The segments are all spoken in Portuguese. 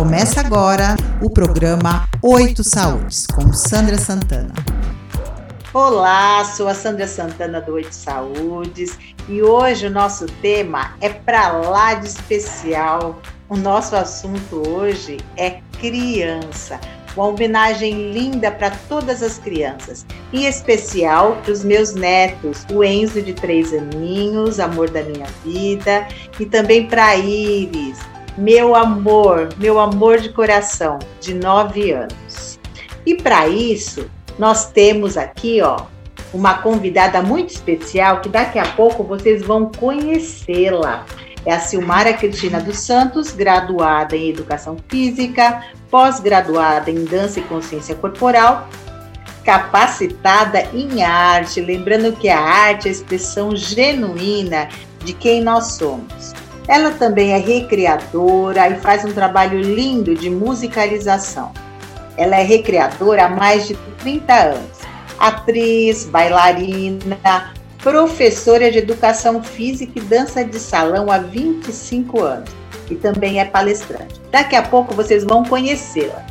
Começa agora o programa Oito Saúdes, com Sandra Santana. Olá, sou a Sandra Santana do Oito Saúdes e hoje o nosso tema é para lá de especial. O nosso assunto hoje é criança. Uma homenagem linda para todas as crianças, em especial para os meus netos, o Enzo de três aninhos, amor da minha vida, e também para Iris, meu amor, meu amor de coração, de nove anos. E para isso, nós temos aqui, ó, uma convidada muito especial que daqui a pouco vocês vão conhecê-la. É a Silmara Cristina dos Santos, graduada em Educação Física, pós-graduada em Dança e Consciência Corporal, capacitada em arte, lembrando que a arte é a expressão genuína de quem nós somos. Ela também é recreadora e faz um trabalho lindo de musicalização. Ela é recreadora há mais de 30 anos. Atriz, bailarina, professora de educação física e dança de salão há 25 anos e também é palestrante. Daqui a pouco vocês vão conhecê-la.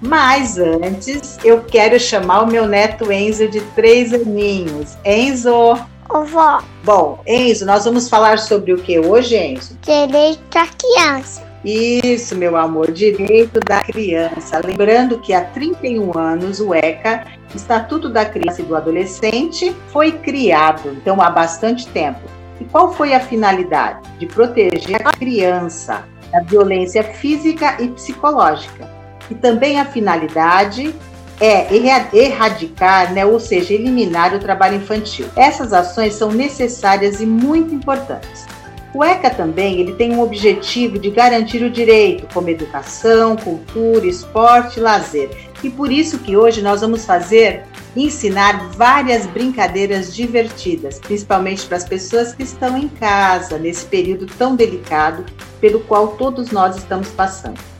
Mas antes, eu quero chamar o meu neto Enzo de três aninhos. Enzo! Vovó. Bom, Enzo, nós vamos falar sobre o que hoje, Enzo? Direito da criança. Isso, meu amor, direito da criança. Lembrando que há 31 anos o ECA, Estatuto da Criança e do Adolescente, foi criado, então há bastante tempo. E qual foi a finalidade? De proteger a criança da violência física e psicológica. E também a finalidade é erradicar, né, ou seja, eliminar o trabalho infantil. Essas ações são necessárias e muito importantes. O ECA também ele tem um objetivo de garantir o direito, como educação, cultura, esporte e lazer. E por isso que hoje nós vamos fazer ensinar várias brincadeiras divertidas, principalmente para as pessoas que estão em casa nesse período tão delicado pelo qual todos nós estamos passando.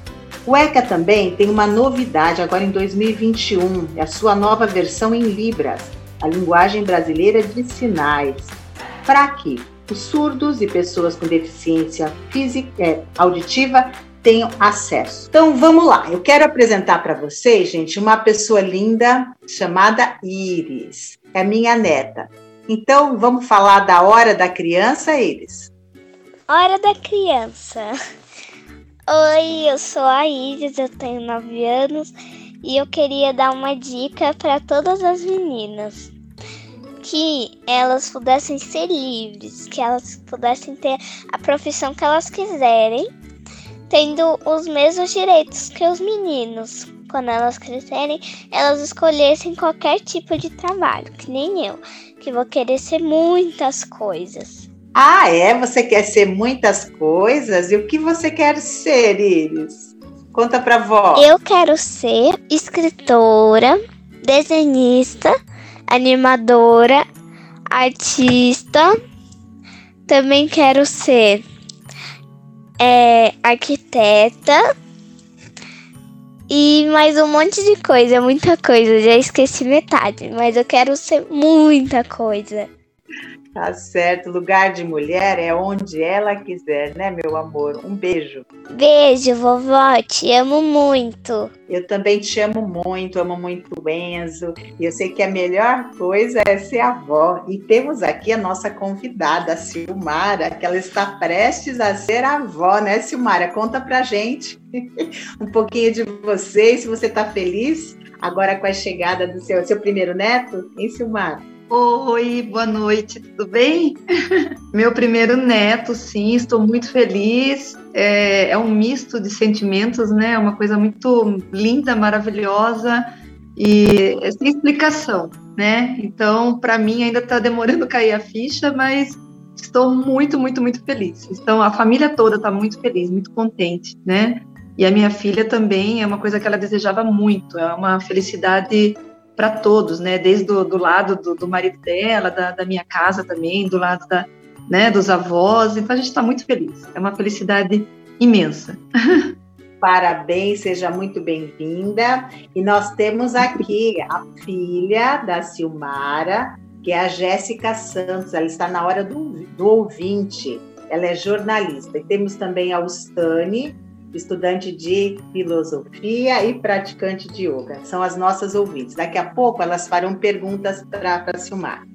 O ECA também tem uma novidade agora em 2021, é a sua nova versão em Libras, a linguagem brasileira de sinais. Para que os surdos e pessoas com deficiência física, é, auditiva tenham acesso. Então vamos lá, eu quero apresentar para vocês, gente, uma pessoa linda chamada Iris, é minha neta. Então vamos falar da hora da criança, Iris? Hora da criança. Oi, eu sou a Iris, eu tenho 9 anos e eu queria dar uma dica para todas as meninas. Que elas pudessem ser livres, que elas pudessem ter a profissão que elas quiserem, tendo os mesmos direitos que os meninos. Quando elas crescerem, elas escolhessem qualquer tipo de trabalho, que nem eu, que vou querer ser muitas coisas. Ah, é? Você quer ser muitas coisas? E o que você quer ser, Iris? Conta pra vó. Eu quero ser escritora, desenhista, animadora, artista. Também quero ser é, arquiteta. E mais um monte de coisa, muita coisa. Já esqueci metade, mas eu quero ser muita coisa. Tá certo. Lugar de mulher é onde ela quiser, né, meu amor? Um beijo. Beijo, vovó. Te amo muito. Eu também te amo muito, amo muito o Enzo. E eu sei que a melhor coisa é ser avó. E temos aqui a nossa convidada, a Silmara, que ela está prestes a ser avó, né, Silmara? Conta pra gente um pouquinho de você, se você tá feliz agora com a chegada do seu, seu primeiro neto, hein, Silmara? Oi, boa noite, tudo bem? Meu primeiro neto, sim, estou muito feliz. É, é, um misto de sentimentos, né? É uma coisa muito linda, maravilhosa e é sem explicação, né? Então, para mim, ainda está demorando cair a ficha, mas estou muito, muito, muito feliz. Então, a família toda está muito feliz, muito contente, né? E a minha filha também é uma coisa que ela desejava muito, é uma felicidade para todos, né? Desde do, do lado do, do, marido dela, da, da, minha casa também, do lado da, né, dos avós. Então a gente está muito feliz. É uma felicidade imensa. Parabéns, seja muito bem-vinda. E nós temos aqui a filha da Silmara, que é a Jéssica Santos. Ela está na hora do, do ouvinte. Ela é jornalista. E temos também a Ustane, estudante de filosofia e praticante de yoga. São as nossas ouvintes. Daqui a pouco elas farão perguntas para a Silmar.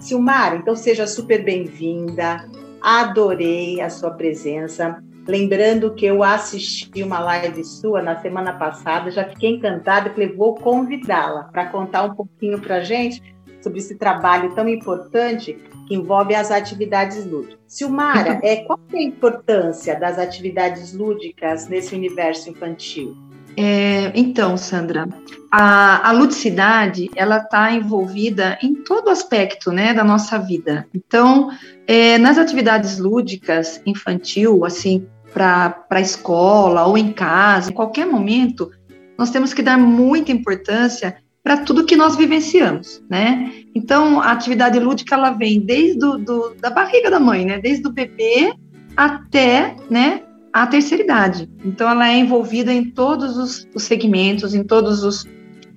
Silmar, então seja super bem-vinda. Adorei a sua presença. Lembrando que eu assisti uma live sua na semana passada, já fiquei encantada e vou convidá-la para contar um pouquinho para a gente sobre esse trabalho tão importante que envolve as atividades lúdicas. Silmara, é, qual é a importância das atividades lúdicas nesse universo infantil? É, então, Sandra, a, a ludicidade ela está envolvida em todo aspecto né, da nossa vida. Então, é, nas atividades lúdicas infantil, assim, para a escola ou em casa, em qualquer momento, nós temos que dar muita importância para tudo que nós vivenciamos, né? Então, a atividade lúdica ela vem desde do, do, da barriga da mãe, né? Desde o bebê até, né, a terceira idade. Então, ela é envolvida em todos os, os segmentos, em todos os,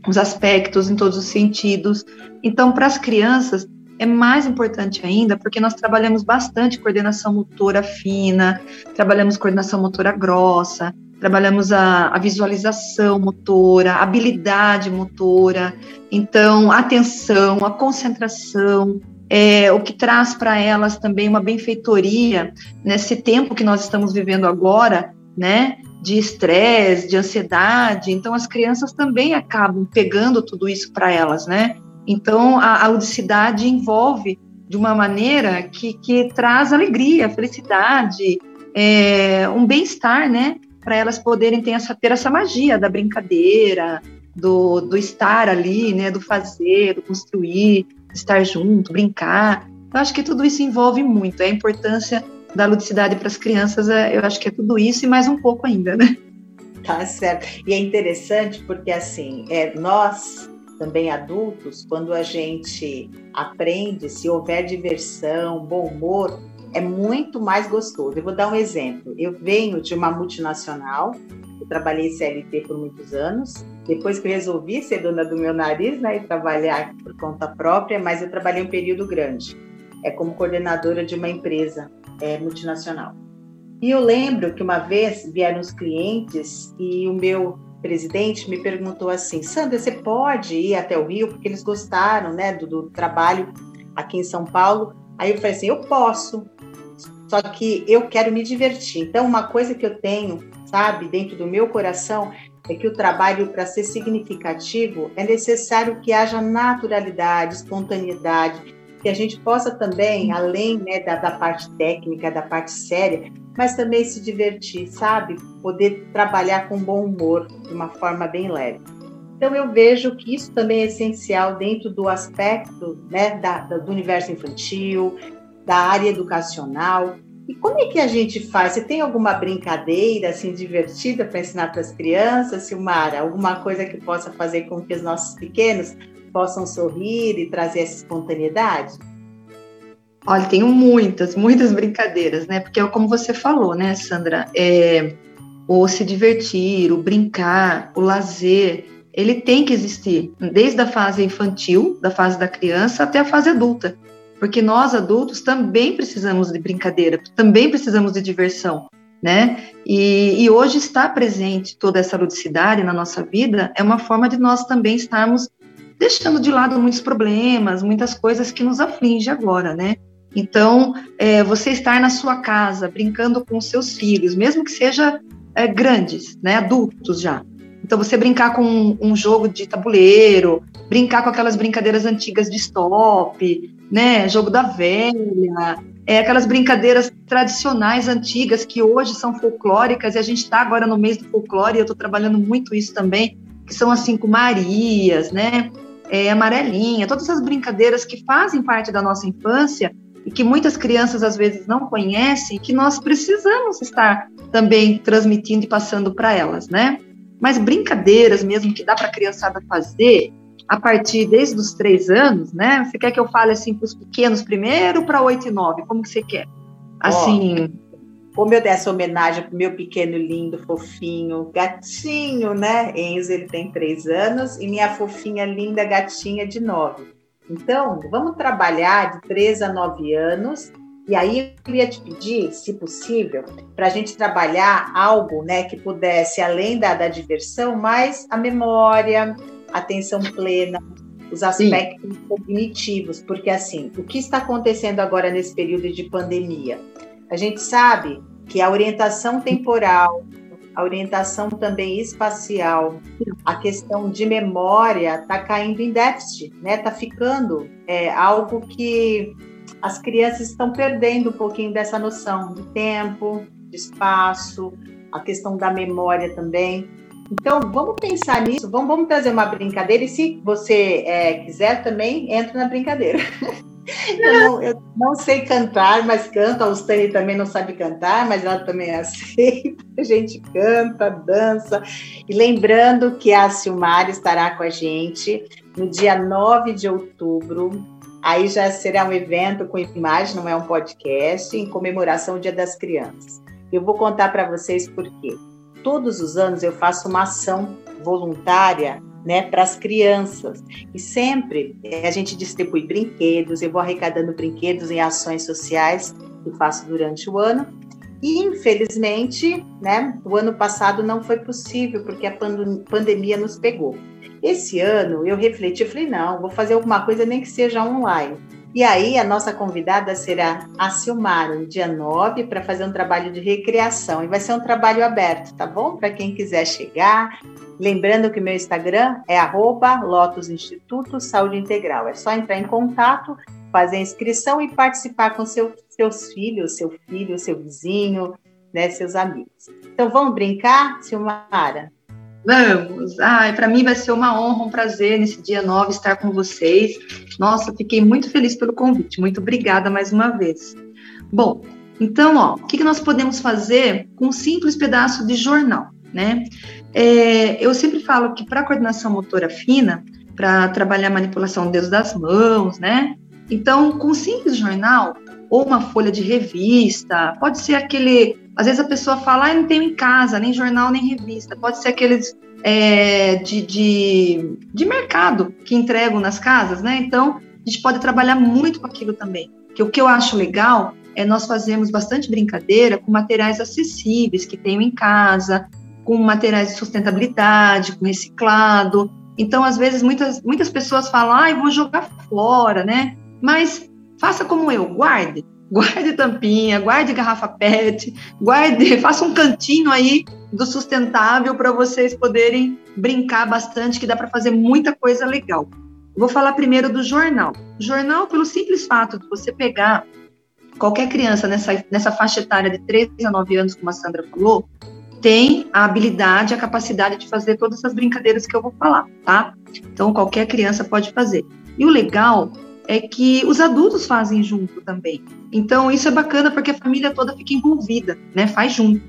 os aspectos, em todos os sentidos. Então, para as crianças, é mais importante ainda porque nós trabalhamos bastante coordenação motora fina, trabalhamos coordenação motora grossa, trabalhamos a, a visualização motora, a habilidade motora, então a atenção, a concentração, é, o que traz para elas também uma benfeitoria nesse tempo que nós estamos vivendo agora, né? De estresse, de ansiedade. Então, as crianças também acabam pegando tudo isso para elas, né? Então, a, a, ludicidade envolve de uma maneira que, que traz alegria, felicidade, é, um bem-estar, né? Para elas poderem ter essa, ter essa magia da brincadeira, do, do estar ali, né, do fazer, do construir, estar junto, brincar. Eu acho que tudo isso envolve muito. É a importância da ludicidade para as crianças, é, eu acho que é tudo isso e mais um pouco ainda, né? Tá certo. E é interessante porque, assim, é, nós, também adultos, quando a gente aprende, se houver diversão, bom humor, é muito mais gostoso. Eu vou dar um exemplo. Eu venho de uma multinacional, eu trabalhei CLT por muitos anos. Depois que eu resolvi ser dona do meu nariz, né, e trabalhar por conta própria, mas eu trabalhei um período grande, é como coordenadora de uma empresa é, multinacional. E eu lembro que uma vez vieram os clientes e o meu presidente me perguntou assim: Sandra, você pode ir até o Rio? Porque eles gostaram né, do, do trabalho aqui em São Paulo. Aí eu falei assim: eu posso. Só que eu quero me divertir. Então, uma coisa que eu tenho, sabe, dentro do meu coração, é que o trabalho, para ser significativo, é necessário que haja naturalidade, espontaneidade, que a gente possa também, além né, da, da parte técnica, da parte séria, mas também se divertir, sabe? Poder trabalhar com bom humor, de uma forma bem leve. Então, eu vejo que isso também é essencial dentro do aspecto né, da, do universo infantil, da área educacional. E como é que a gente faz? Você tem alguma brincadeira assim divertida para ensinar para as crianças, Silmara? Alguma coisa que possa fazer com que os nossos pequenos possam sorrir e trazer essa espontaneidade? Olha, tenho muitas, muitas brincadeiras, né? Porque é como você falou, né, Sandra? É, o se divertir, o brincar, o lazer, ele tem que existir, desde a fase infantil, da fase da criança, até a fase adulta porque nós adultos também precisamos de brincadeira, também precisamos de diversão, né? E, e, hoje está presente toda essa ludicidade na nossa vida é uma forma de nós também estarmos deixando de lado muitos problemas, muitas coisas que nos afligem agora, né? Então, é, você estar na sua casa brincando com seus filhos, mesmo que seja é, grandes, né, adultos já. Então, você brincar com um, jogo de tabuleiro, brincar com aquelas brincadeiras antigas de stop, né? Jogo da velha, é, aquelas brincadeiras tradicionais, antigas, que hoje são folclóricas, e a gente está agora no mês do folclore, e eu estou trabalhando muito isso também, que são assim com Marias, né? É, amarelinha, todas essas brincadeiras que fazem parte da nossa infância e que muitas crianças às vezes não conhecem, que nós precisamos estar também transmitindo e passando para elas, né? Mas brincadeiras mesmo que dá para a criançada fazer, a partir desde os três anos, né? Você quer que eu fale assim para os pequenos primeiro para oito e nove? Como que você quer? Assim. Oh, como eu desse homenagem para o meu pequeno lindo, fofinho, gatinho, né? Enzo, ele tem três anos, e minha fofinha linda gatinha de nove. Então, vamos trabalhar de três a nove anos E aí eu ia te pedir, se possível, para a gente trabalhar algo né, que pudesse, além da, da diversão, mais a memória, a atenção plena, os aspectos Sim. cognitivos, porque assim, o que está acontecendo agora nesse período de pandemia? A gente sabe que a orientação temporal, a orientação também espacial, a questão de memória está caindo em déficit, né? Está ficando é, algo que as crianças estão perdendo um pouquinho dessa noção de tempo, de espaço, a questão da memória também. Então, vamos pensar nisso, vamos, vamos trazer uma brincadeira, e se você é, quiser também, entra na brincadeira. eu, não, eu, não, sei cantar, mas canto, a Ustane também não sabe cantar, mas ela também aceita, a gente canta, dança. E lembrando que a Silmar estará com a gente no dia 9 de outubro, Aí já será um evento com imagem, não é um podcast, em comemoração do Dia das Crianças. Eu vou contar para vocês por quê. Todos os anos eu faço uma ação voluntária né, para as crianças. E sempre eh, a gente distribui brinquedos, eu vou arrecadando brinquedos em ações sociais que faço durante o ano. Infelizmente, né, o ano passado não foi possível, porque a pandemia nos pegou. Esse ano eu refleti, falei, não, vou fazer alguma coisa nem que seja online. E aí a nossa convidada será a Silmar, no dia 9, para fazer um trabalho de recreação. E vai ser um trabalho aberto, tá bom? Para quem quiser chegar. Lembrando que meu Instagram é arroba Lotus Instituto Saúde Integral. É só entrar em contato, fazer a inscrição e participar com seu, seus filhos, seu filho, seu vizinho, né, seus amigos. Então vamos brincar, Silmara? Vamos! Ai, para mim vai ser uma honra, um prazer nesse dia 9 estar com vocês. Nossa, fiquei muito feliz pelo convite. Muito obrigada mais uma vez. Bom, então, ó, o que, que nós podemos fazer com um simples pedaço de jornal, né? É, eu sempre falo que para coordenação motora fina, para trabalhar manipulação do dedos das mãos, né? Então, com um simples jornal ou uma folha de revista, pode ser aquele às vezes a pessoa fala, ah, não tenho em casa, nem jornal, nem revista. Pode ser aqueles é, de, de, de mercado que entregam nas casas, né? Então, a gente pode trabalhar muito com aquilo também. Que o que eu acho legal é nós fazermos bastante brincadeira com materiais acessíveis que tenho em casa, com materiais de sustentabilidade, com reciclado. Então, às vezes, muitas, muitas pessoas falam, ah, eu vou jogar fora, né? Mas faça como eu, guarde guarde tampinha, guarde garrafa PET, guarde, faça um cantinho aí do sustentável para vocês poderem brincar bastante, que dá para fazer muita coisa legal. Vou falar primeiro do jornal. Jornal, pelo simples fato de você pegar qualquer criança nessa, nessa faixa etária de 13 a 9 anos, como a Sandra falou, tem a habilidade, a capacidade de fazer todas essas brincadeiras que eu vou falar, tá? Então, qualquer criança pode fazer. E o legal é que os adultos fazem junto também. Então, isso é bacana porque a família toda fica envolvida, né? Faz junto.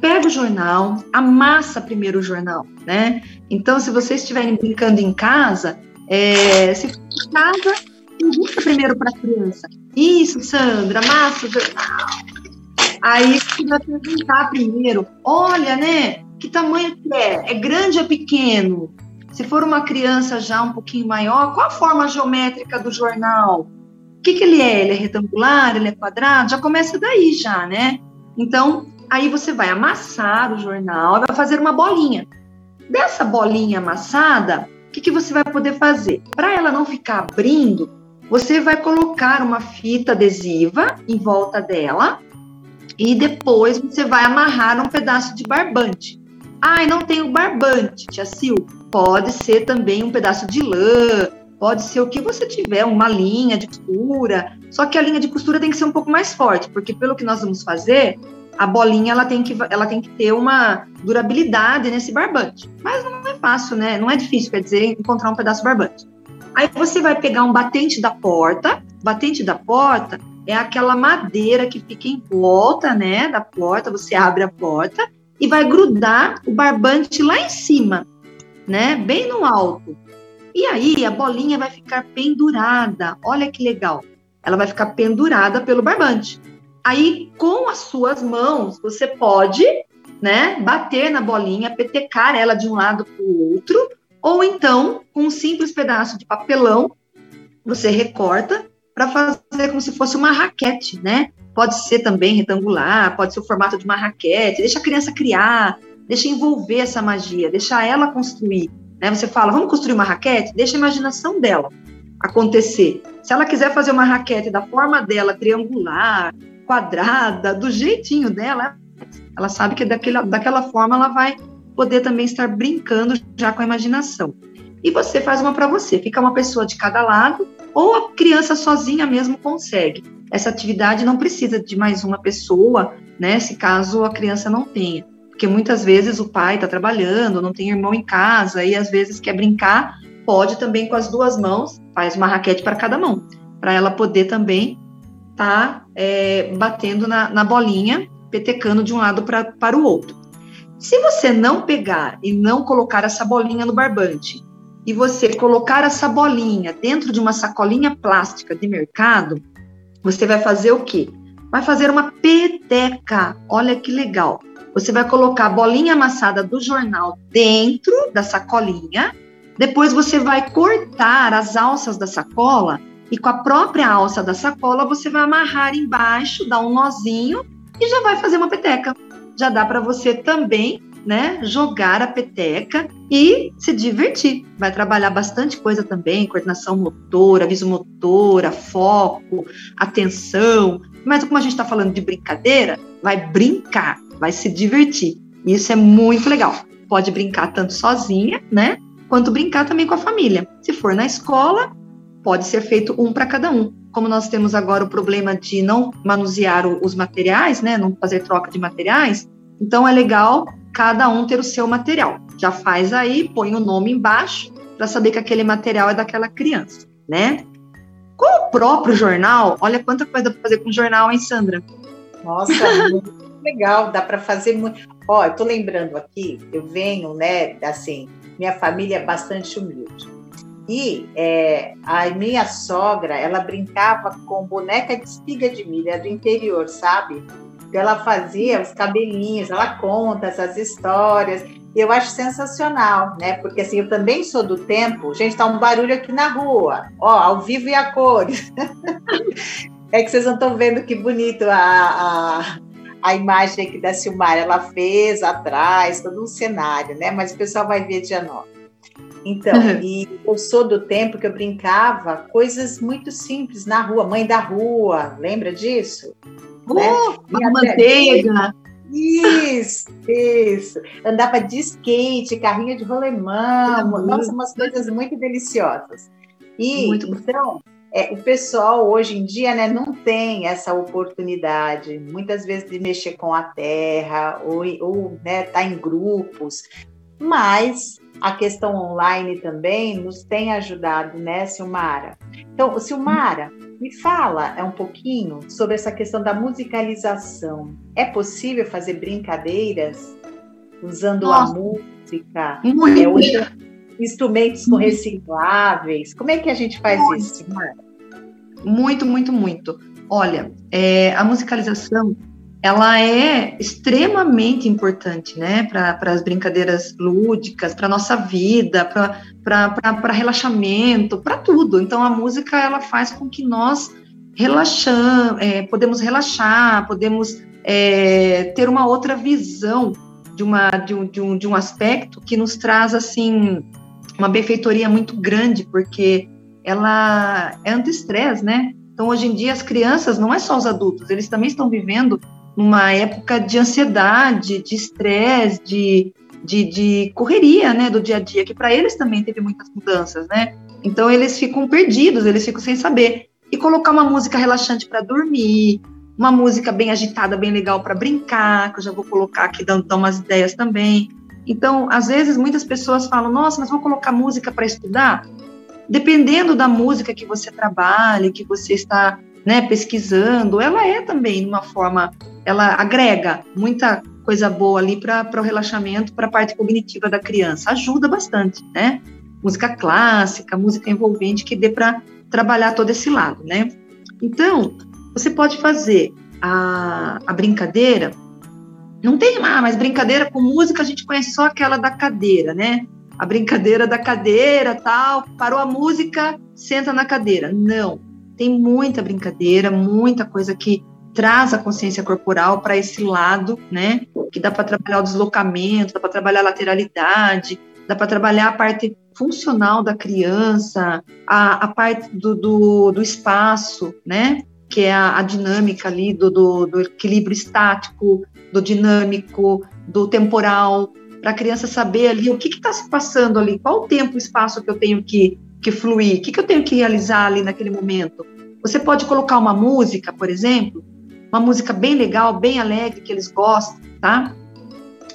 Pega o jornal, amassa primeiro o jornal, né? Então, se vocês estiverem brincando em casa, é, se for em casa, pergunta primeiro para a criança. Isso, Sandra, amassa o jornal. Aí você vai perguntar primeiro, olha, né? Que tamanho que é? É grande ou pequeno? Se for uma criança já um pouquinho maior, qual a forma geométrica do jornal? O que, que ele é? Ele é retangular? Ele é quadrado? Já começa daí, já, né? Então, aí você vai amassar o jornal, vai fazer uma bolinha. Dessa bolinha amassada, o que, que você vai poder fazer? Para ela não ficar abrindo, você vai colocar uma fita adesiva em volta dela e depois você vai amarrar um pedaço de barbante. Ai, não tenho barbante, tia Sil. Pode ser também um pedaço de lã, pode ser o que você tiver, uma linha de costura. Só que a linha de costura tem que ser um pouco mais forte, porque pelo que nós vamos fazer, a bolinha ela tem que, ela tem que ter uma durabilidade nesse barbante. Mas não é fácil, né? Não é difícil, quer dizer, encontrar um pedaço de barbante. Aí você vai pegar um batente da porta. Batente da porta é aquela madeira que fica em volta, né, da porta. Você abre a porta e vai grudar o barbante lá em cima né? Bem no alto. E aí a bolinha vai ficar pendurada. Olha que legal. Ela vai ficar pendurada pelo barbante. Aí, com as suas mãos, você pode, né, bater na bolinha, petecar ela de um lado para o outro, ou então, com um simples pedaço de papelão, você recorta para fazer como se fosse uma raquete, né? Pode ser também retangular, pode ser o formato de uma raquete. Deixa a criança criar, deixa envolver essa magia, deixa ela construir. Né? Você fala, vamos construir uma raquete? Deixa a imaginação dela acontecer. Se ela quiser fazer uma raquete da forma dela, triangular, quadrada, do jeitinho dela, ela sabe que daquela, daquela forma ela vai poder também estar brincando já com a imaginação. E você faz uma para você, fica uma pessoa de cada lado, ou a criança sozinha mesmo consegue. Essa atividade não precisa de mais uma pessoa, né? Se caso a criança não tenha. Porque muitas vezes o pai está trabalhando, não tem irmão em casa, e às vezes quer brincar, pode também com as duas mãos, faz uma raquete para cada mão, para ela poder também estar tá, é, batendo na, na bolinha, petecando de um lado pra, para o outro. Se você não pegar e não colocar essa bolinha no barbante, e você colocar essa bolinha dentro de uma sacolinha plástica de mercado, você vai fazer o quê? Vai fazer uma peteca. Olha que legal. Você vai colocar a bolinha amassada do jornal dentro da sacolinha. Depois você vai cortar as alças da sacola e com a própria alça da sacola você vai amarrar embaixo, dar um nozinho e já vai fazer uma peteca. Já dá para você também né, jogar a peteca e se divertir. Vai trabalhar bastante coisa também, coordenação motora, visomotora, foco, atenção. Mas como a gente está falando de brincadeira, vai brincar, vai se divertir. Isso é muito legal. Pode brincar tanto sozinha, né, quanto brincar também com a família. Se for na escola, pode ser feito um para cada um. Como nós temos agora o problema de não manusear os materiais, né, não fazer troca de materiais, então é legal cada um ter o seu material. Já faz aí, põe o nome embaixo para saber que aquele material é daquela criança, né? Com o próprio jornal, olha quanta coisa para fazer com o jornal, hein, Sandra? Nossa, muito legal, dá para fazer muito. Ó, eu tô lembrando aqui, eu venho, né, assim, minha família é bastante humilde. E é, a minha sogra, ela brincava com boneca de espiga de milho, do interior, sabe? Ela fazia os cabelinhos, ela conta essas histórias. E eu acho sensacional, né? Porque assim, eu também sou do tempo. Gente, tá um barulho aqui na rua, ó, ao vivo e a cores. é que vocês não estão vendo que bonito a, a, a imagem aqui da Silmar. Ela fez atrás, todo um cenário, né? Mas o pessoal vai ver dia 9. Então, uhum. e eu sou do tempo que eu brincava coisas muito simples na rua, mãe da rua, lembra disso? Né? Uh, manteiga. Isso, isso. Andava de skate, carrinho de rolemão, nossa, umas coisas muito deliciosas. E muito então, é, o pessoal hoje em dia né, não tem essa oportunidade, muitas vezes, de mexer com a terra ou, ou né, tá em grupos, mas a questão online também nos tem ajudado, né, Silmara? Então, Silmara, me fala é um pouquinho sobre essa questão da musicalização. É possível fazer brincadeiras usando Nossa. a música? Muito. É, instrumentos com recicláveis? Como é que a gente faz muito. isso? Muito, muito, muito. Olha, é, a musicalização ela é extremamente importante, né, para as brincadeiras lúdicas, para nossa vida, para relaxamento, para tudo. Então a música ela faz com que nós relaxamos, é, podemos relaxar, podemos é, ter uma outra visão de, uma, de, um, de, um, de um aspecto que nos traz assim uma benfeitoria muito grande, porque ela é anti-estresse, né? Então, hoje em dia, as crianças, não é só os adultos, eles também estão vivendo numa época de ansiedade, de estresse, de, de, de, correria, né, do dia a dia, que para eles também teve muitas mudanças, né? Então eles ficam perdidos, eles ficam sem saber. E colocar uma música relaxante para dormir, uma música bem agitada, bem legal para brincar, que eu já vou colocar aqui dando, dando umas ideias também. Então, às vezes muitas pessoas falam: "Nossa, mas vou colocar música para estudar?" Dependendo da música que você trabalha, que você está né, pesquisando, ela é também uma forma, ela agrega muita coisa boa ali para o relaxamento, para a parte cognitiva da criança, ajuda bastante, né? Música clássica, música envolvente que dê para trabalhar todo esse lado, né? Então, você pode fazer a, a brincadeira, não tem, ah, mas brincadeira com música a gente conhece só aquela da cadeira, né? A brincadeira da cadeira, tal, parou a música, senta na cadeira. Não, tem muita brincadeira, muita coisa que traz a consciência corporal para esse lado, né? Que dá para trabalhar o deslocamento, dá para trabalhar a lateralidade, dá para trabalhar a parte funcional da criança, a, a parte do, do, do, espaço, né? Que é a, a dinâmica ali do, do, do equilíbrio estático, do dinâmico, do temporal, para a criança saber ali o que está se passando ali, qual o tempo, o espaço que eu tenho que, que fluir, o que, que eu tenho que realizar ali naquele momento. Você pode colocar uma música, por exemplo, uma música bem legal, bem alegre, que eles gostam, tá?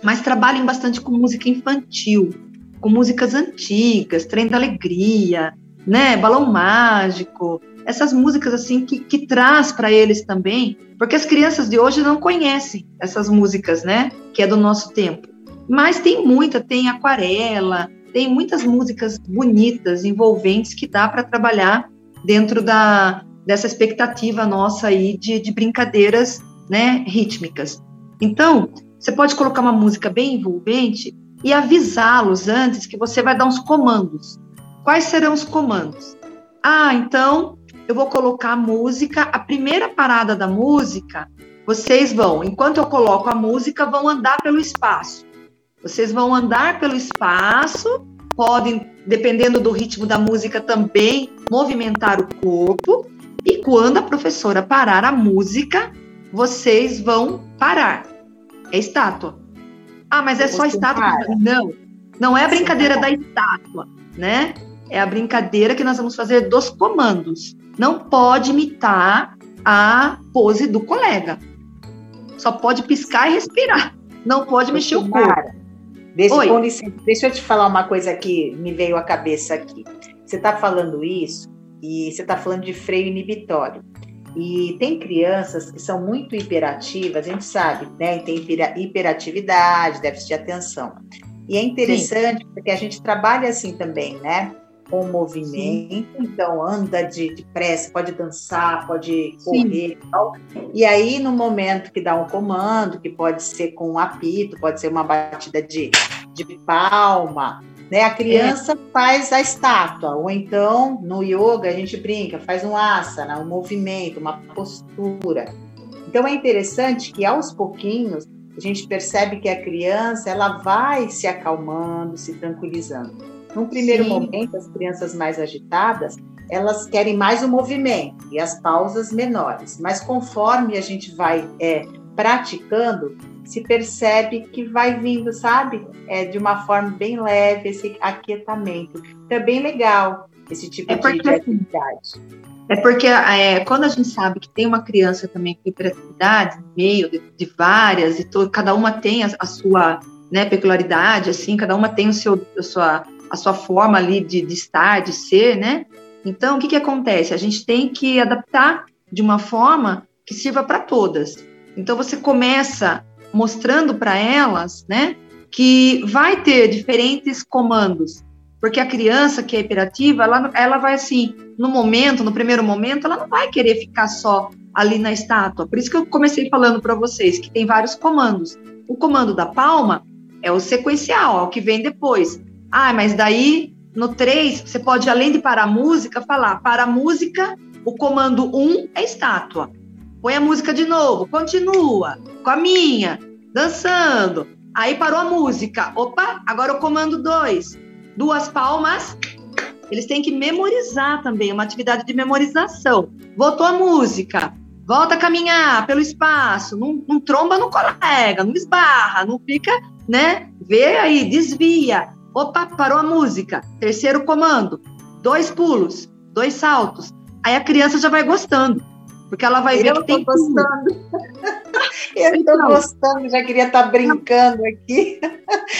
Mas trabalhem bastante com música infantil, com músicas antigas, Trem da Alegria, né? Balão Mágico, essas músicas assim que, que traz para eles também, porque as crianças de hoje não conhecem essas músicas, né? Que é do nosso tempo. Mas tem muita, tem aquarela, tem muitas músicas bonitas, envolventes que dá para trabalhar dentro da, dessa expectativa nossa aí de, de brincadeiras, né, rítmicas. Então, você pode colocar uma música bem envolvente e avisá-los antes que você vai dar uns comandos. Quais serão os comandos? Ah, então eu vou colocar a música, a primeira parada da música, vocês vão, enquanto eu coloco a música, vão andar pelo espaço. Vocês vão andar pelo espaço, podem, dependendo do ritmo da música, também movimentar o corpo. E quando a professora parar a música, vocês vão parar. É estátua. Ah, mas é só estátua? Não, não é a brincadeira da estátua, né? É a brincadeira que nós vamos fazer dos comandos. Não pode imitar a pose do colega. Só pode piscar e respirar. Não pode mexer o corpo. Deixa, com licença, deixa eu te falar uma coisa que me veio à cabeça aqui. Você está falando isso e você está falando de freio inibitório. E tem crianças que são muito hiperativas, a gente sabe, né? Tem hiperatividade, déficit de atenção. E é interessante Sim. porque a gente trabalha assim também, né? Com movimento, Sim. então anda de, depressa, pode dançar, pode correr e tal. E aí, no momento que dá um comando, que pode ser com um apito, pode ser uma batida de, de palma, né? A criança é. faz a estátua, ou então no yoga a gente brinca, faz um asana, um movimento, uma postura. Então é interessante que aos pouquinhos a gente percebe que a criança ela vai se acalmando, se tranquilizando. Num primeiro Sim. momento, as crianças mais agitadas, elas querem mais o movimento e as pausas menores. Mas conforme a gente vai é, praticando, se percebe que vai vindo, sabe? É, de uma forma bem leve esse aquietamento. Então é bem legal esse tipo é porque, de, assim, atividade. É porque é, quando a gente sabe que tem uma criança também com hiperatividade, no meio de, de várias, e to, cada uma tem a, a sua né, peculiaridade, assim, cada uma tem o seu, a, sua, a sua forma ali de, de estar, de ser, né? Então, o que, que acontece? A gente tem que adaptar de uma forma que sirva para todas. Então, você começa mostrando para elas, né, que vai ter diferentes comandos, porque a criança que é hiperativa, ela, ela vai assim, no momento, no primeiro momento, ela não vai querer ficar só ali na estátua. Por isso que eu comecei falando para vocês que tem vários comandos. O comando da palma é o sequencial, é o que vem depois. Ah, mas daí no 3, você pode, além de parar a música, falar para a música, o comando 1 um é estátua põe a música de novo, continua com a minha, dançando. Aí parou a música. Opa, agora o comando 2. Duas palmas. Eles têm que memorizar também, uma atividade de memorização. Voltou a música. Volta a caminhar pelo espaço, não, não tromba no colega, não esbarra, não fica, né? Vê aí, desvia. Opa, parou a música. Terceiro comando. Dois pulos, dois saltos. Aí a criança já vai gostando. Porque ela vai ver eu que tem gostando. eu estou então, gostando, já queria estar tá brincando aqui.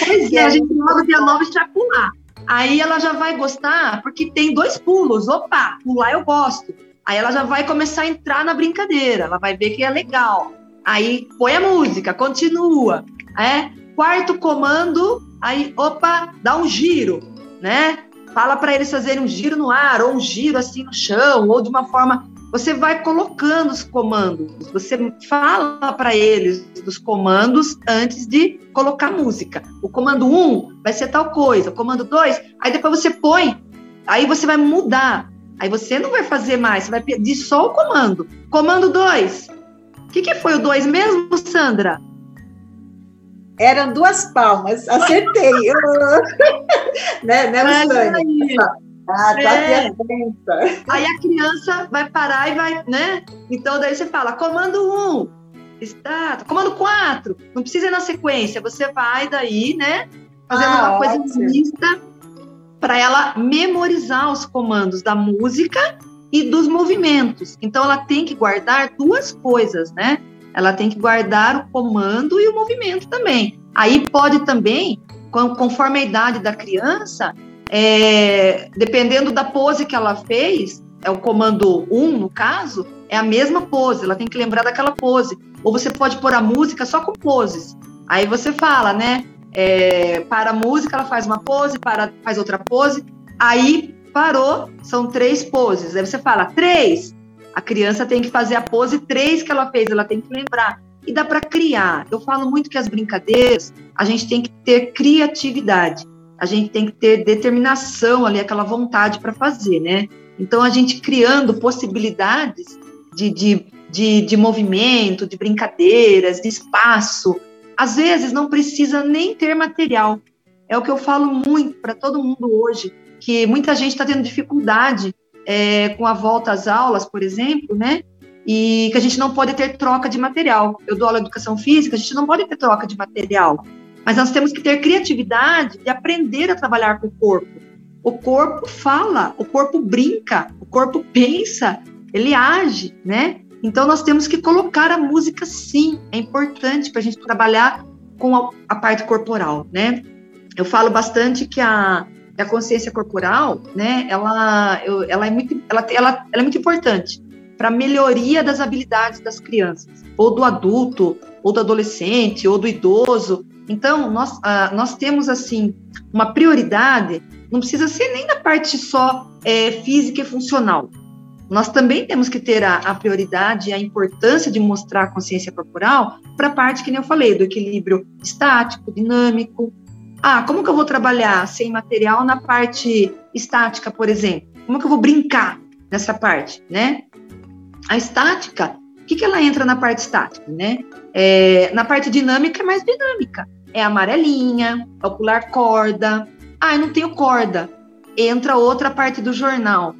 Pois é, a gente logo dia 9 já pular. Aí ela já vai gostar, porque tem dois pulos. Opa, pular eu gosto. Aí ela já vai começar a entrar na brincadeira, ela vai ver que é legal. Aí põe a música, continua. É, quarto comando, aí, opa, dá um giro, né? Fala para eles fazerem um giro no ar, ou um giro assim no chão, ou de uma forma você vai colocando os comandos, você fala para eles dos comandos antes de colocar música. O comando 1 um vai ser tal coisa, o comando 2, aí depois você põe, aí você vai mudar. Aí você não vai fazer mais, você vai pedir só o comando. Comando 2. O que, que foi o 2 mesmo, Sandra? Eram duas palmas, acertei. né, né, Luciane? Ah, tá é. Aí a criança vai parar e vai, né? Então daí você fala, comando 1, um, está, comando 4, não precisa ir na sequência, você vai daí, né? Fazendo ah, uma coisa mista para ela memorizar os comandos da música e dos movimentos. Então ela tem que guardar duas coisas, né? Ela tem que guardar o comando e o movimento também. Aí pode também, conforme a idade da criança, é, dependendo da pose que ela fez, é o comando 1, no caso, é a mesma pose, ela tem que lembrar daquela pose. Ou você pode pôr a música só com poses. Aí você fala, né? É, para a música, ela faz uma pose, para, faz outra pose. Aí parou, são três poses. Aí você fala, três. A criança tem que fazer a pose três que ela fez, ela tem que lembrar. E dá para criar. Eu falo muito que as brincadeiras, a gente tem que ter criatividade a gente tem que ter determinação ali, aquela vontade para fazer, né? Então, a gente criando possibilidades de, de, de, de movimento, de brincadeiras, de espaço, às vezes não precisa nem ter material. É o que eu falo muito para todo mundo hoje, que muita gente está tendo dificuldade é, com a volta às aulas, por exemplo, né? E que a gente não pode ter troca de material. Eu dou aula de educação física, a gente não pode ter troca de material. Mas nós temos que ter criatividade de aprender a trabalhar com o corpo. O corpo fala, o corpo brinca, o corpo pensa, ele age, né? Então nós temos que colocar a música sim, é importante para a gente trabalhar com a, a, parte corporal, né? Eu falo bastante que a, a consciência corporal, né? Ela, eu, ela é muito, ela, ela, ela é muito importante para melhoria das habilidades das crianças, ou do adulto, ou do adolescente, ou do idoso, então, nós, ah, nós temos, assim, uma prioridade, não precisa ser nem na parte só é, física e funcional. Nós também temos que ter a, a prioridade e a importância de mostrar a consciência corporal para a parte que nem eu falei, do equilíbrio estático, dinâmico. Ah, como que eu vou trabalhar sem material na parte estática, por exemplo? Como que eu vou brincar nessa parte, né? A estática, o que, que ela entra na parte estática, né? É, na parte dinâmica é mais dinâmica é amarelinha, o pular corda. Ah, eu não tenho corda. Entra outra parte do jornal.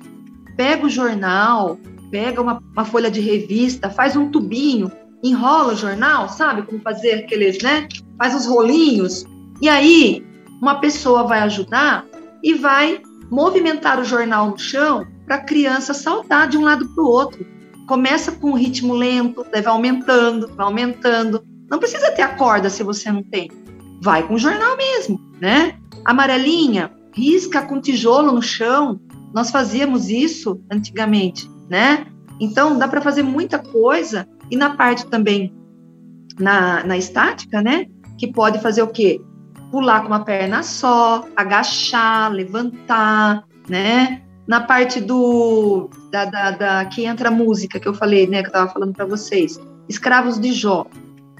Pega o jornal, pega uma, uma folha de revista, faz um tubinho, enrola o jornal, sabe como fazer aqueles, né? Faz os rolinhos. E aí, uma pessoa vai ajudar e vai movimentar o jornal no chão para a criança saltar de um lado para o outro. Começa com um ritmo lento, vai aumentando, vai aumentando. Não precisa ter a corda se você não tem vai com jornal mesmo, né? Amarelinha, risca com tijolo no chão. Nós fazíamos isso antigamente, né? Então dá para fazer muita coisa e na parte também na, na estática, né? Que pode fazer o quê? Pular com uma perna só, agachar, levantar, né? Na parte do da, da, da que entra a música que eu falei, né? Que eu estava falando para vocês, escravos de Jó.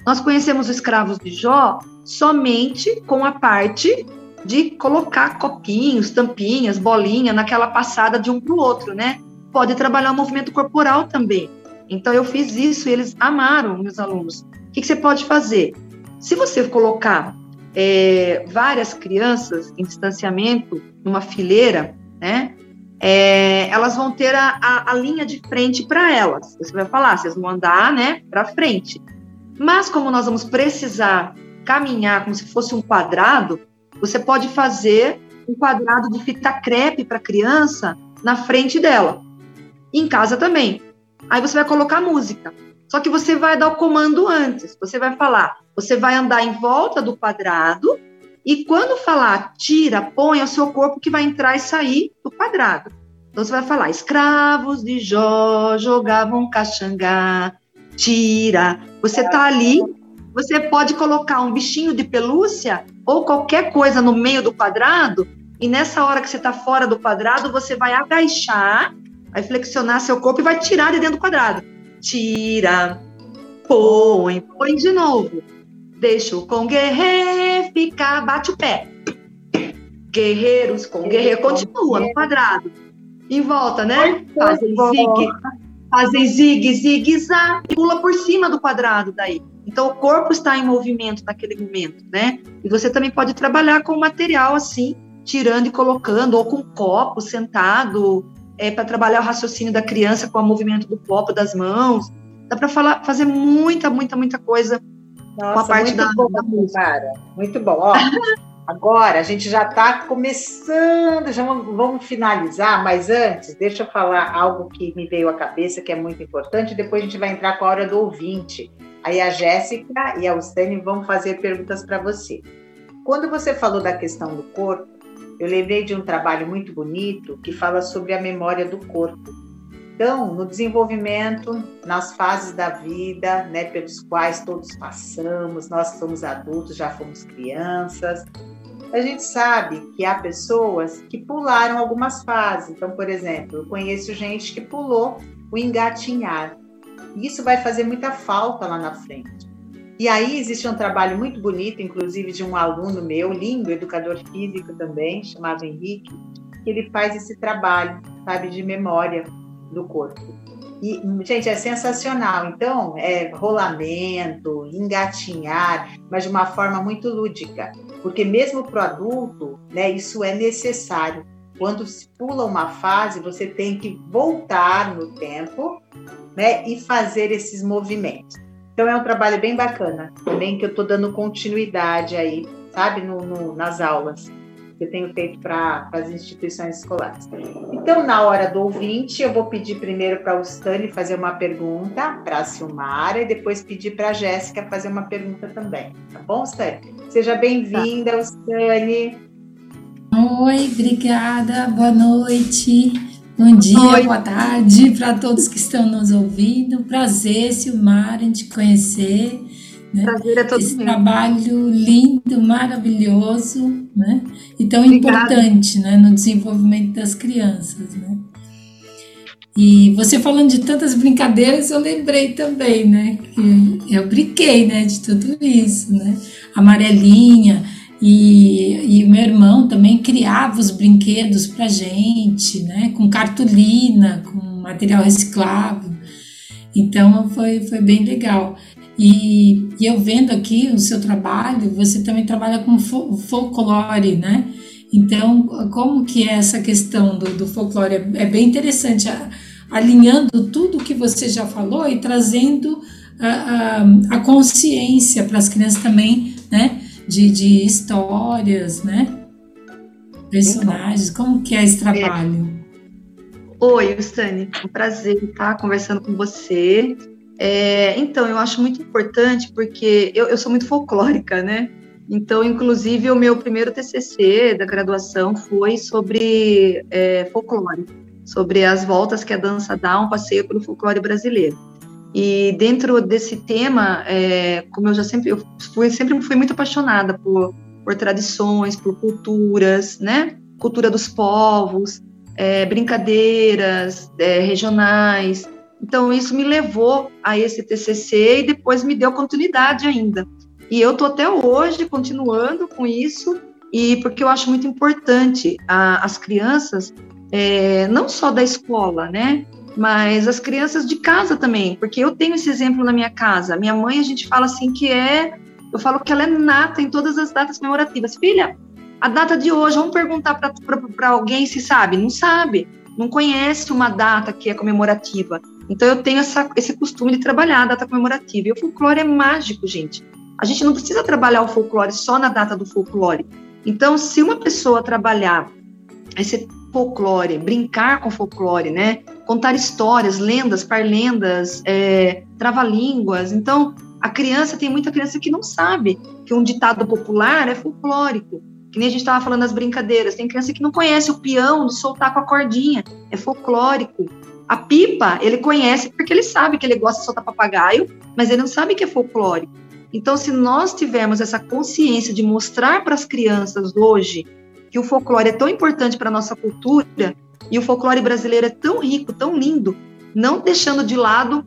Nós conhecemos os escravos de Jó somente com a parte de colocar copinhos, tampinhas, bolinha naquela passada de um para o outro, né? Pode trabalhar o movimento corporal também. Então eu fiz isso e eles amaram, meus alunos. O que, que você pode fazer? Se você colocar é, várias crianças em distanciamento numa fileira, né? É, elas vão ter a, a, a linha de frente para elas. Você vai falar, vocês vão andar, né, para frente. Mas como nós vamos precisar caminhar como se fosse um quadrado, você pode fazer um quadrado de fita crepe para a criança na frente dela. Em casa também. Aí você vai colocar música. Só que você vai dar o comando antes. Você vai falar, você vai andar em volta do quadrado e quando falar tira, põe o seu corpo que vai entrar e sair do quadrado. Então você vai falar: escravos de Jó jogavam caxangá, tira. Você está ali, você pode colocar um bichinho de pelúcia ou qualquer coisa no meio do quadrado, e nessa hora que você está fora do quadrado, você vai agachar, vai flexionar seu corpo e vai tirar de dentro do quadrado. Tira, põe, põe de novo. Deixa o com guerreiro ficar, bate o pé. Guerreiros com guerreiro, continua no quadrado. em volta, né? Fazem zigue, fazem zigue, zigue, zá, e pula por cima do quadrado daí. Então, o corpo está em movimento naquele momento, né? E você também pode trabalhar com material assim, tirando e colocando, ou com copo sentado, é, para trabalhar o raciocínio da criança com o movimento do copo, das mãos. Dá para fazer muita, muita, muita coisa Nossa, com a parte da, bom, da música. Muito bom. Ó, agora a gente já está começando, já vamos finalizar, mas antes, deixa eu falar algo que me veio à cabeça que é muito importante, depois a gente vai entrar com a hora do ouvinte. Aí a Jéssica e a Ustane vão fazer perguntas para você. Quando você falou da questão do corpo, eu lembrei de um trabalho muito bonito que fala sobre a memória do corpo. Então, no desenvolvimento, nas fases da vida, né, pelos quais todos passamos, nós somos adultos, já fomos crianças, a gente sabe que há pessoas que pularam algumas fases. Então, por exemplo, eu conheço gente que pulou o engatinhar. Isso vai fazer muita falta lá na frente. E aí existe um trabalho muito bonito, inclusive de um aluno meu, lindo, educador físico também, chamado Henrique, que ele faz esse trabalho, sabe, de memória do corpo. E, gente, é sensacional. Então, é rolamento, engatinhar, mas de uma forma muito lúdica. Porque mesmo para o adulto, né, isso é necessário. Quando se pula uma fase, você tem que voltar no tempo né, e fazer esses movimentos. Então é um trabalho bem bacana, também que eu estou dando continuidade aí, sabe, no, no, nas aulas que eu tenho feito para as instituições escolares. Então, na hora do ouvinte, eu vou pedir primeiro para o Stani fazer uma pergunta para a Silmara e depois pedir para a Jéssica fazer uma pergunta também. Tá bom, Stani? Seja bem-vinda, tá. Stani. Oi, obrigada, boa noite. Bom dia, Oi. boa tarde para todos que estão nos ouvindo. Prazer, Silmar, em te conhecer. Né? Prazer é todo Esse trabalho lindo, maravilhoso, né? E tão Obrigada. importante, né, no desenvolvimento das crianças, né? E você falando de tantas brincadeiras, eu lembrei também, né? Que eu brinquei, né, de tudo isso, né? Amarelinha, e, e meu irmão também criava os brinquedos para gente, né? Com cartolina, com material reciclável. Então foi, foi bem legal. E, e eu vendo aqui o seu trabalho, você também trabalha com folclore, né? Então, como que é essa questão do, do folclore? É, é bem interessante, alinhando tudo que você já falou e trazendo a, a, a consciência para as crianças também, né? de, de histórias, né? Personagens, como que é esse trabalho? Oi, Ustane, um prazer estar conversando com você. É, então, eu acho muito importante porque eu, eu sou muito folclórica, né? Então, inclusive, o meu primeiro TCC da graduação foi sobre é, folclore, sobre as voltas que a dança dá um passeio pelo folclore brasileiro. E dentro desse tema, é, como eu já sempre, eu fui, sempre fui muito apaixonada por, por tradições, por culturas, né? Cultura dos povos, é, brincadeiras é, regionais. Então, isso me levou a esse TCC e depois me deu continuidade ainda. E eu estou até hoje continuando com isso, e porque eu acho muito importante a, as crianças, é, não só da escola, né? mas as crianças de casa também, porque eu tenho esse exemplo na minha casa. Minha mãe, a gente fala assim que é, eu falo que ela é nata em todas as datas comemorativas. Filha, a data de hoje, vamos perguntar para alguém se sabe? Não sabe, não conhece uma data que é comemorativa. Então eu tenho essa, esse costume de trabalhar a data comemorativa. E o folclore é mágico, gente. A gente não precisa trabalhar o folclore só na data do folclore. Então, se uma pessoa trabalhar esse folclore, brincar com folclore, né? Contar histórias, lendas, parlendas, é, trava-línguas. Então, a criança, tem muita criança que não sabe que um ditado popular é folclórico. Que nem a gente estava falando das brincadeiras. Tem criança que não conhece o peão de soltar com a cordinha, é folclórico. A pipa, ele conhece porque ele sabe que ele gosta de soltar papagaio, mas ele não sabe que é folclórico. Então, se nós tivermos essa consciência de mostrar para as crianças hoje que o folclore é tão importante para a nossa cultura e o folclore brasileiro é tão rico, tão lindo, não deixando de lado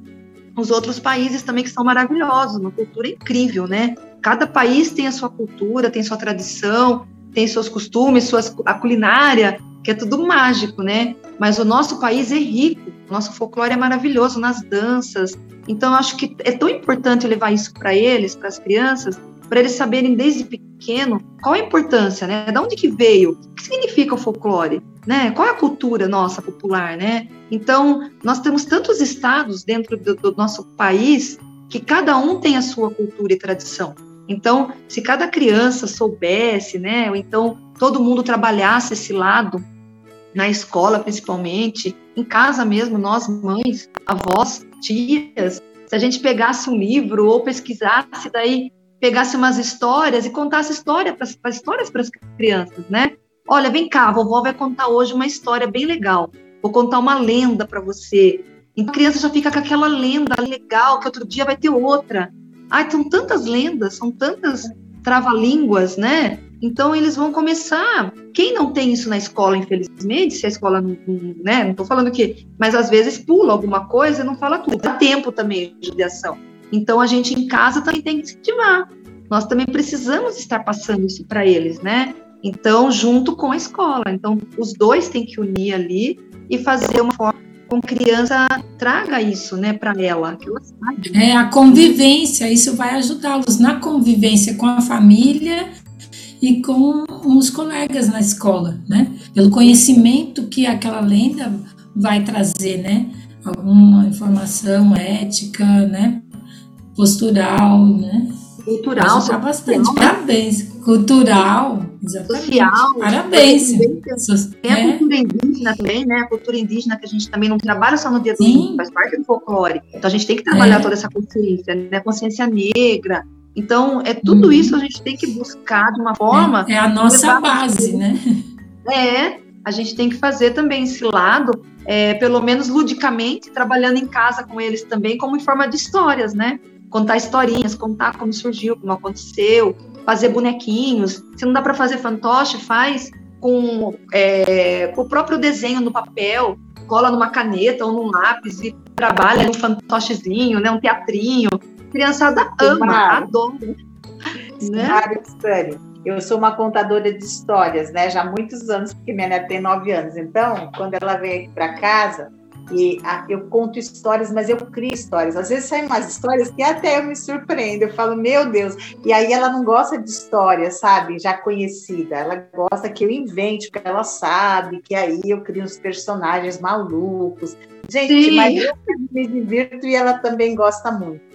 os outros países também que são maravilhosos, uma cultura incrível, né? Cada país tem a sua cultura, tem sua tradição, tem seus costumes, suas, a culinária que é tudo mágico, né? Mas o nosso país é rico, o nosso folclore é maravilhoso nas danças. Então, acho que é tão importante levar isso para eles, para as crianças, para eles saberem desde pequeno qual a importância, né? Da onde que veio? O que significa o folclore? Né? Qual é a cultura nossa popular, né? Então, nós temos tantos estados dentro do, do nosso país que cada um tem a sua cultura e tradição. Então, se cada criança soubesse, né, ou então todo mundo trabalhasse esse lado na escola, principalmente, em casa mesmo, nós mães, avós, tias, se a gente pegasse um livro ou pesquisasse, daí pegasse umas histórias e contasse história para histórias para as crianças, né? Olha, vem cá, a vovó vai contar hoje uma história bem legal. Vou contar uma lenda para você. Então a criança já fica com aquela lenda legal, que outro dia vai ter outra. Ai, são tantas lendas, são tantas trava-línguas, né? Então eles vão começar. Quem não tem isso na escola, infelizmente, se a escola não, né? Não estou falando que, mas às vezes pula alguma coisa e não fala tudo. Dá tempo também de judiação. Então a gente em casa também tem que incentivar. Nós também precisamos estar passando isso para eles, né? Então, junto com a escola. Então, os dois têm que unir ali e fazer uma forma com criança traga isso, né, para ela, que ela sabe. É a convivência, isso vai ajudá-los na convivência com a família e com os colegas na escola, né? Pelo conhecimento que aquela lenda vai trazer, né? Alguma informação ética, né? Postural, né? Cultural, Ajuda bastante. Parabéns. Cultural, exatamente. Social. Parabéns. Tem a é. cultura indígena também, né? A cultura indígena que a gente também não trabalha só no dia do domingo, faz parte do folclore. Então a gente tem que trabalhar é. toda essa consciência, né? Consciência negra. Então, é tudo uhum. isso a gente tem que buscar de uma forma. É, é a nossa base, né? É, a gente tem que fazer também esse lado, é, pelo menos ludicamente, trabalhando em casa com eles também, como em forma de histórias, né? Contar historinhas, contar como surgiu, como aconteceu, fazer bonequinhos. Se não dá para fazer fantoche, faz com, é, com, o próprio desenho no papel, cola numa caneta ou num lápis e trabalha um fantochezinho, né, um teatrinho. A criançada ama, adora. Né? Eu sou uma contadora de histórias, né? Já há muitos anos, porque minha neta tem nove anos. Então, quando ela vem aqui para casa, e a, eu conto histórias, mas eu crio histórias. Às vezes saem umas histórias que até eu me surpreendo. Eu falo, meu Deus. E aí ela não gosta de história, sabe? Já conhecida. Ela gosta que eu invente o que ela sabe, que aí eu crio uns personagens malucos. Gente, Sim. mas eu me divirto e ela também gosta muito.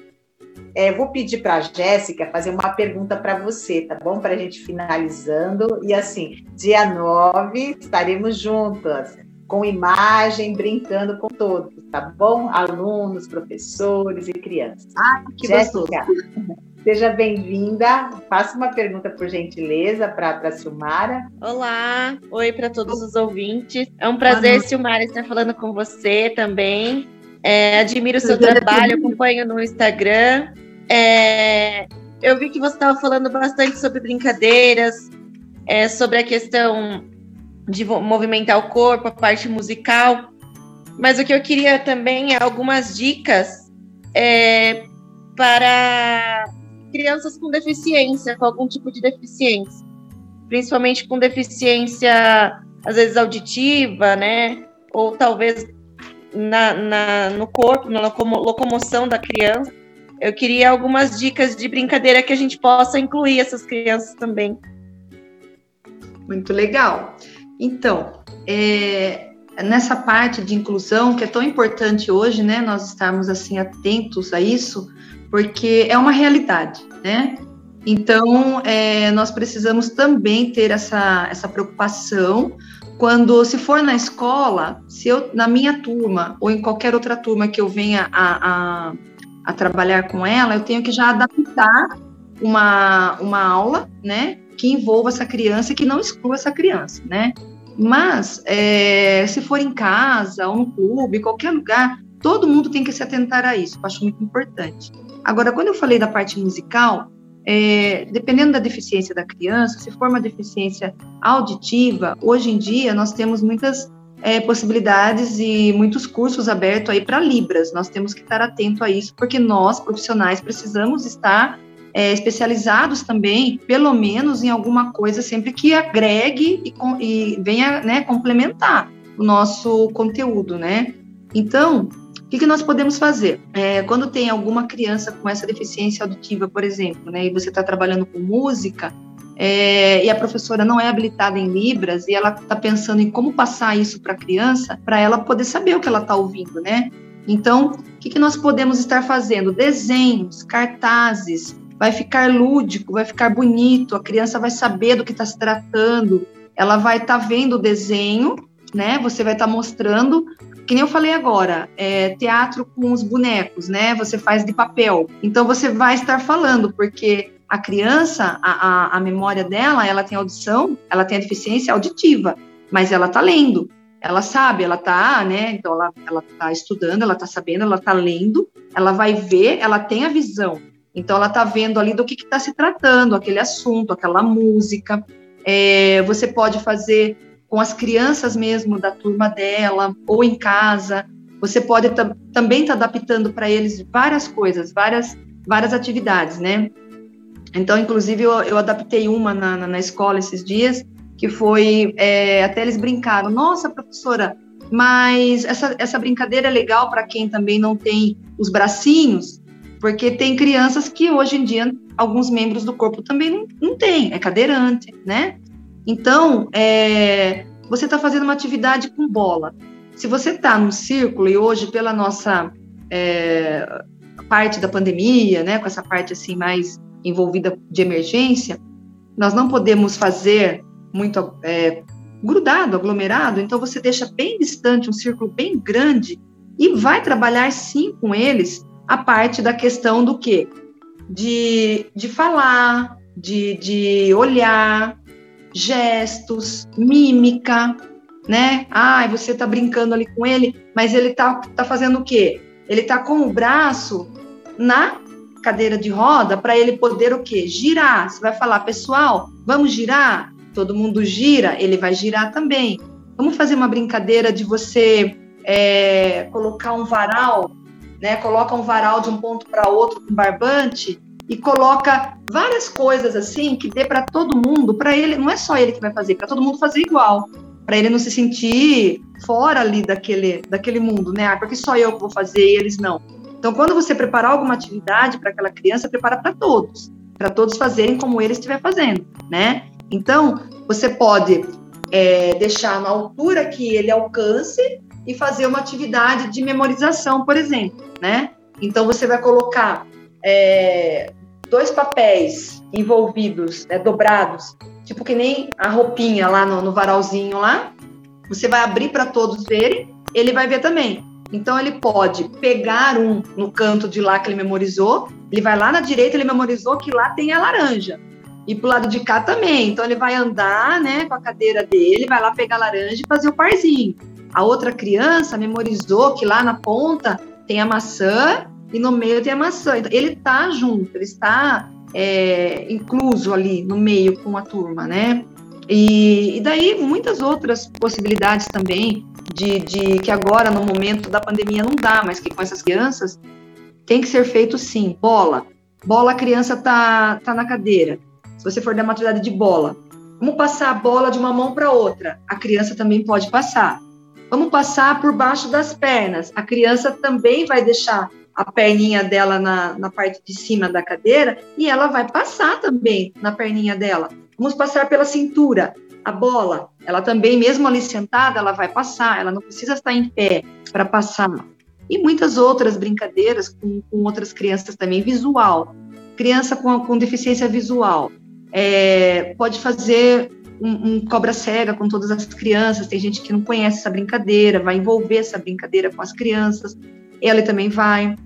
É, vou pedir para a Jéssica fazer uma pergunta para você, tá bom? Para a gente finalizando. E assim, dia 9 estaremos juntas com imagem, brincando com todos, tá bom? Alunos, professores e crianças. Ah, que Jéssica, seja bem-vinda. Faça uma pergunta, por gentileza, para a Silmara. Olá, oi para todos os ouvintes. É um prazer, Silmara, estar falando com você também. É, admiro o seu trabalho, acompanho no Instagram. É, eu vi que você estava falando bastante sobre brincadeiras, é, sobre a questão de movimentar o corpo, a parte musical. Mas o que eu queria também é algumas dicas é, para crianças com deficiência, com algum tipo de deficiência, principalmente com deficiência, às vezes auditiva, né? Ou talvez na, na no corpo, na locomoção da criança. Eu queria algumas dicas de brincadeira que a gente possa incluir essas crianças também. Muito legal. Então, é, nessa parte de inclusão que é tão importante hoje, né, nós estarmos assim atentos a isso, porque é uma realidade, né? Então, é, nós precisamos também ter essa, essa preocupação quando, se for na escola, se eu, na minha turma ou em qualquer outra turma que eu venha a, a, a trabalhar com ela, eu tenho que já adaptar uma, uma aula, né, que envolva essa criança e que não exclua essa criança, né? Mas, é, se for em casa ou no clube, qualquer lugar, todo mundo tem que se atentar a isso, eu acho muito importante. Agora, quando eu falei da parte musical, é, dependendo da deficiência da criança, se for uma deficiência auditiva, hoje em dia nós temos muitas é, possibilidades e muitos cursos abertos aí para Libras. Nós temos que estar atento a isso, porque nós, profissionais, precisamos estar é, especializados também, pelo menos em alguma coisa sempre que agregue e, e venha né, complementar o nosso conteúdo, né? Então, o que, que nós podemos fazer? É, quando tem alguma criança com essa deficiência auditiva, por exemplo, né, e você está trabalhando com música, é, e a professora não é habilitada em Libras e ela está pensando em como passar isso para a criança, para ela poder saber o que ela está ouvindo, né? Então, o que, que nós podemos estar fazendo? Desenhos, cartazes, vai ficar lúdico, vai ficar bonito, a criança vai saber do que está se tratando, ela vai estar tá vendo o desenho, né? Você vai estar tá mostrando, que nem eu falei agora, é, teatro com os bonecos, né? Você faz de papel. Então você vai estar falando, porque a criança, a, a, a memória dela, ela tem audição, ela tem a deficiência auditiva, mas ela está lendo, ela sabe, ela está, né? Então ela, ela tá estudando, ela está sabendo, ela está lendo, ela vai ver, ela tem a visão. Então ela está vendo ali do que está se tratando, aquele assunto, aquela música. É, você pode fazer com as crianças mesmo da turma dela ou em casa. Você pode também estar tá adaptando para eles várias coisas, várias várias atividades, né? Então, inclusive, eu, eu adaptei uma na, na, na, escola esses dias, que foi, é, até eles brincaram, nossa, professora, mas essa, essa brincadeira é legal para quem também não tem os bracinhos, porque tem crianças que hoje em dia alguns membros do corpo também não, não tem, é cadeirante, né? Então, é, você está fazendo uma atividade com bola. Se você está no círculo e hoje pela nossa é, parte da pandemia, né, com essa parte assim mais envolvida de emergência, nós não podemos fazer muito é, grudado, aglomerado, então você deixa bem distante, um círculo bem grande, e vai trabalhar sim com eles a parte da questão do quê? De, de falar, de, de olhar, gestos, mímica, né? Ah, você tá brincando ali com ele, mas ele tá, tá fazendo o quê? Ele tá com o braço na cadeira de roda para ele poder o quê? Girar. Você vai falar, pessoal, vamos girar? Todo mundo gira, ele vai girar também. Vamos fazer uma brincadeira de você é, colocar um varal, né? Coloca um varal de um ponto para outro com barbante e coloca várias coisas assim que dê para todo mundo, para ele, não é só ele que vai fazer, para todo mundo fazer igual, para ele não se sentir fora ali daquele, daquele mundo, né? Ah, porque só eu vou fazer e eles não. Então, quando você preparar alguma atividade para aquela criança, prepara para todos, para todos fazerem como ele estiver fazendo, né? Então, você pode é, deixar na altura que ele alcance e fazer uma atividade de memorização, por exemplo, né? Então, você vai colocar é, dois papéis envolvidos, né, dobrados, tipo que nem a roupinha lá no, no varalzinho lá. Você vai abrir para todos verem, ele vai ver também. Então ele pode pegar um no canto de lá que ele memorizou, ele vai lá na direita, ele memorizou que lá tem a laranja. E pro lado de cá também. Então ele vai andar, né, com a cadeira dele, vai lá pegar a laranja e fazer o parzinho. A outra criança memorizou que lá na ponta tem a maçã e no meio tem a maçã. Então, ele tá junto, ele está é, incluso ali no meio com a turma, né? E, e daí muitas outras possibilidades também de, de que agora, no momento da pandemia, não dá, mas que com essas crianças tem que ser feito sim. Bola. Bola, a criança tá, tá na cadeira. Se você for dar uma atividade de bola, vamos passar a bola de uma mão para outra. A criança também pode passar. Vamos passar por baixo das pernas. A criança também vai deixar a perninha dela na, na parte de cima da cadeira e ela vai passar também na perninha dela. Vamos passar pela cintura a bola, ela também, mesmo ali sentada, ela vai passar, ela não precisa estar em pé para passar. E muitas outras brincadeiras com, com, outras crianças também, visual. Criança com, com deficiência visual. É, pode fazer um, um, cobra cega com todas as crianças, tem gente que não conhece essa brincadeira, vai envolver essa brincadeira com as crianças, ela também vai.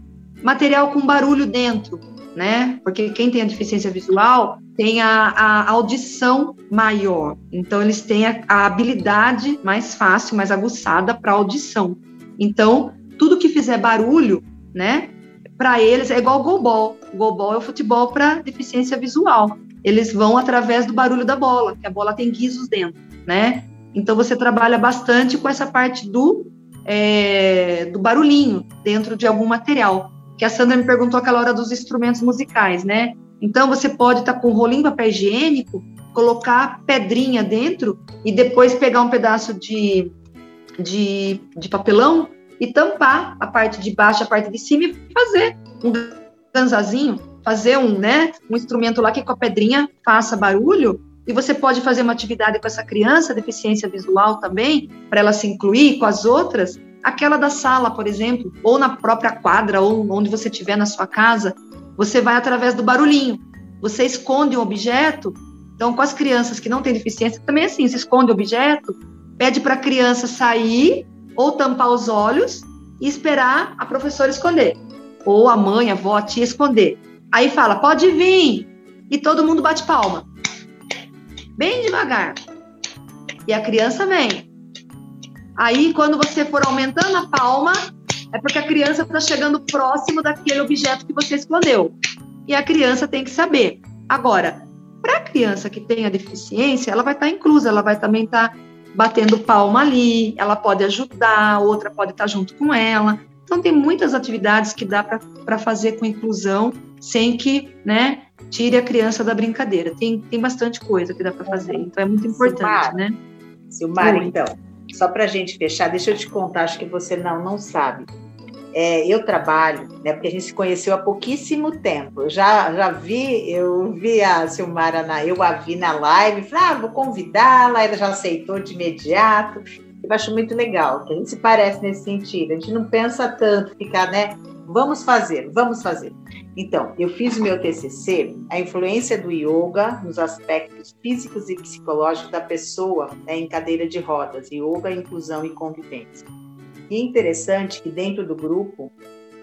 Material com barulho dentro, né? Porque quem tem a deficiência visual tem a, a audição maior, então eles têm a, a habilidade mais fácil, mais aguçada para audição. Então, tudo que fizer barulho, né? Para eles é igual o goalball. O goalball é o futebol para deficiência visual. Eles vão através do barulho da bola, que a bola tem guizos dentro, né? Então você trabalha bastante com essa parte do, é, do barulhinho dentro de algum material que a Sandra me perguntou aquela hora dos instrumentos musicais, né? Então, você pode estar tá com um rolinho papel higiênico, colocar pedrinha dentro e depois pegar um pedaço de, de, de papelão e tampar a parte de baixo, a parte de cima e fazer um ganzazinho, fazer um, né, um instrumento lá que com a pedrinha faça barulho e você pode fazer uma atividade com essa criança, deficiência visual também, para ela se incluir com as outras, aquela da sala, por exemplo, ou na própria quadra, ou onde você estiver na sua casa, você vai através do barulhinho. Você esconde um objeto. Então, com as crianças que não têm deficiência, também é assim: você esconde o objeto, pede para a criança sair ou tampar os olhos e esperar a professora esconder. Ou a mãe, a avó, a tia esconder. Aí fala, pode vir. E todo mundo bate palma. Bem devagar. E a criança vem. Aí, quando você for aumentando a palma, é porque a criança está chegando próximo daquele objeto que você escondeu. E a criança tem que saber. Agora, para a criança que tem a deficiência, ela vai estar tá inclusa, ela vai também estar tá batendo palma ali, ela pode ajudar, outra pode estar junto com ela. Então, tem muitas atividades que dá para fazer com inclusão sem que né, tire a criança da brincadeira. Tem, tem bastante coisa que dá para fazer, então é muito importante, Silmar, né? Silmar, então, só para a gente fechar, deixa eu te contar, acho que você não, não sabe. É, eu trabalho, né, porque a gente se conheceu há pouquíssimo tempo. Eu já, já vi, eu vi a Silmara, na, eu a vi na live, falei, ah, vou convidá-la, ela já aceitou de imediato. Eu acho muito legal, que a gente se parece nesse sentido. A gente não pensa tanto, ficar, né? Vamos fazer, vamos fazer. Então, eu fiz o meu TCC, a influência do yoga nos aspectos físicos e psicológicos da pessoa né, em cadeira de rodas, yoga, inclusão e convivência. E é interessante que dentro do grupo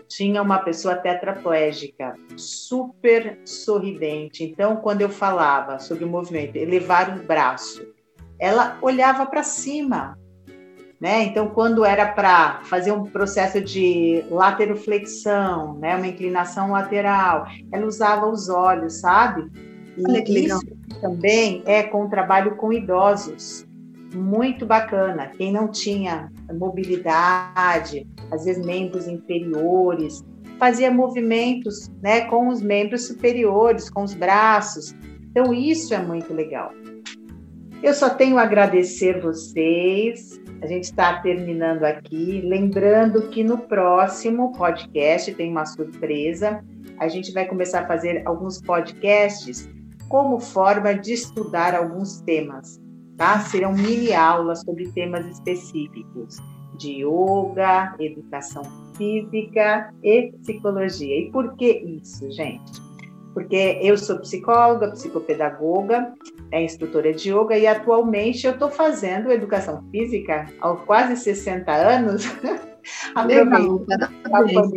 tinha uma pessoa tetraplégica, super sorridente. Então, quando eu falava sobre o movimento, elevar o braço, ela olhava para cima. Né? Então, quando era para fazer um processo de lateroflexão, né? uma inclinação lateral, ela usava os olhos, sabe? E isso também é com o trabalho com idosos muito bacana. Quem não tinha mobilidade, às vezes membros inferiores, fazia movimentos né, com os membros superiores, com os braços. Então, isso é muito legal. Eu só tenho a agradecer vocês. A gente está terminando aqui. Lembrando que no próximo podcast tem uma surpresa. A gente vai começar a fazer alguns podcasts como forma de estudar alguns temas tá? Serão mini aulas sobre temas específicos de yoga, educação física e psicologia. E por que isso, gente? Porque eu sou psicóloga, psicopedagoga, é instrutora de yoga e atualmente eu estou fazendo educação física há quase 60 anos. Legal, parabéns.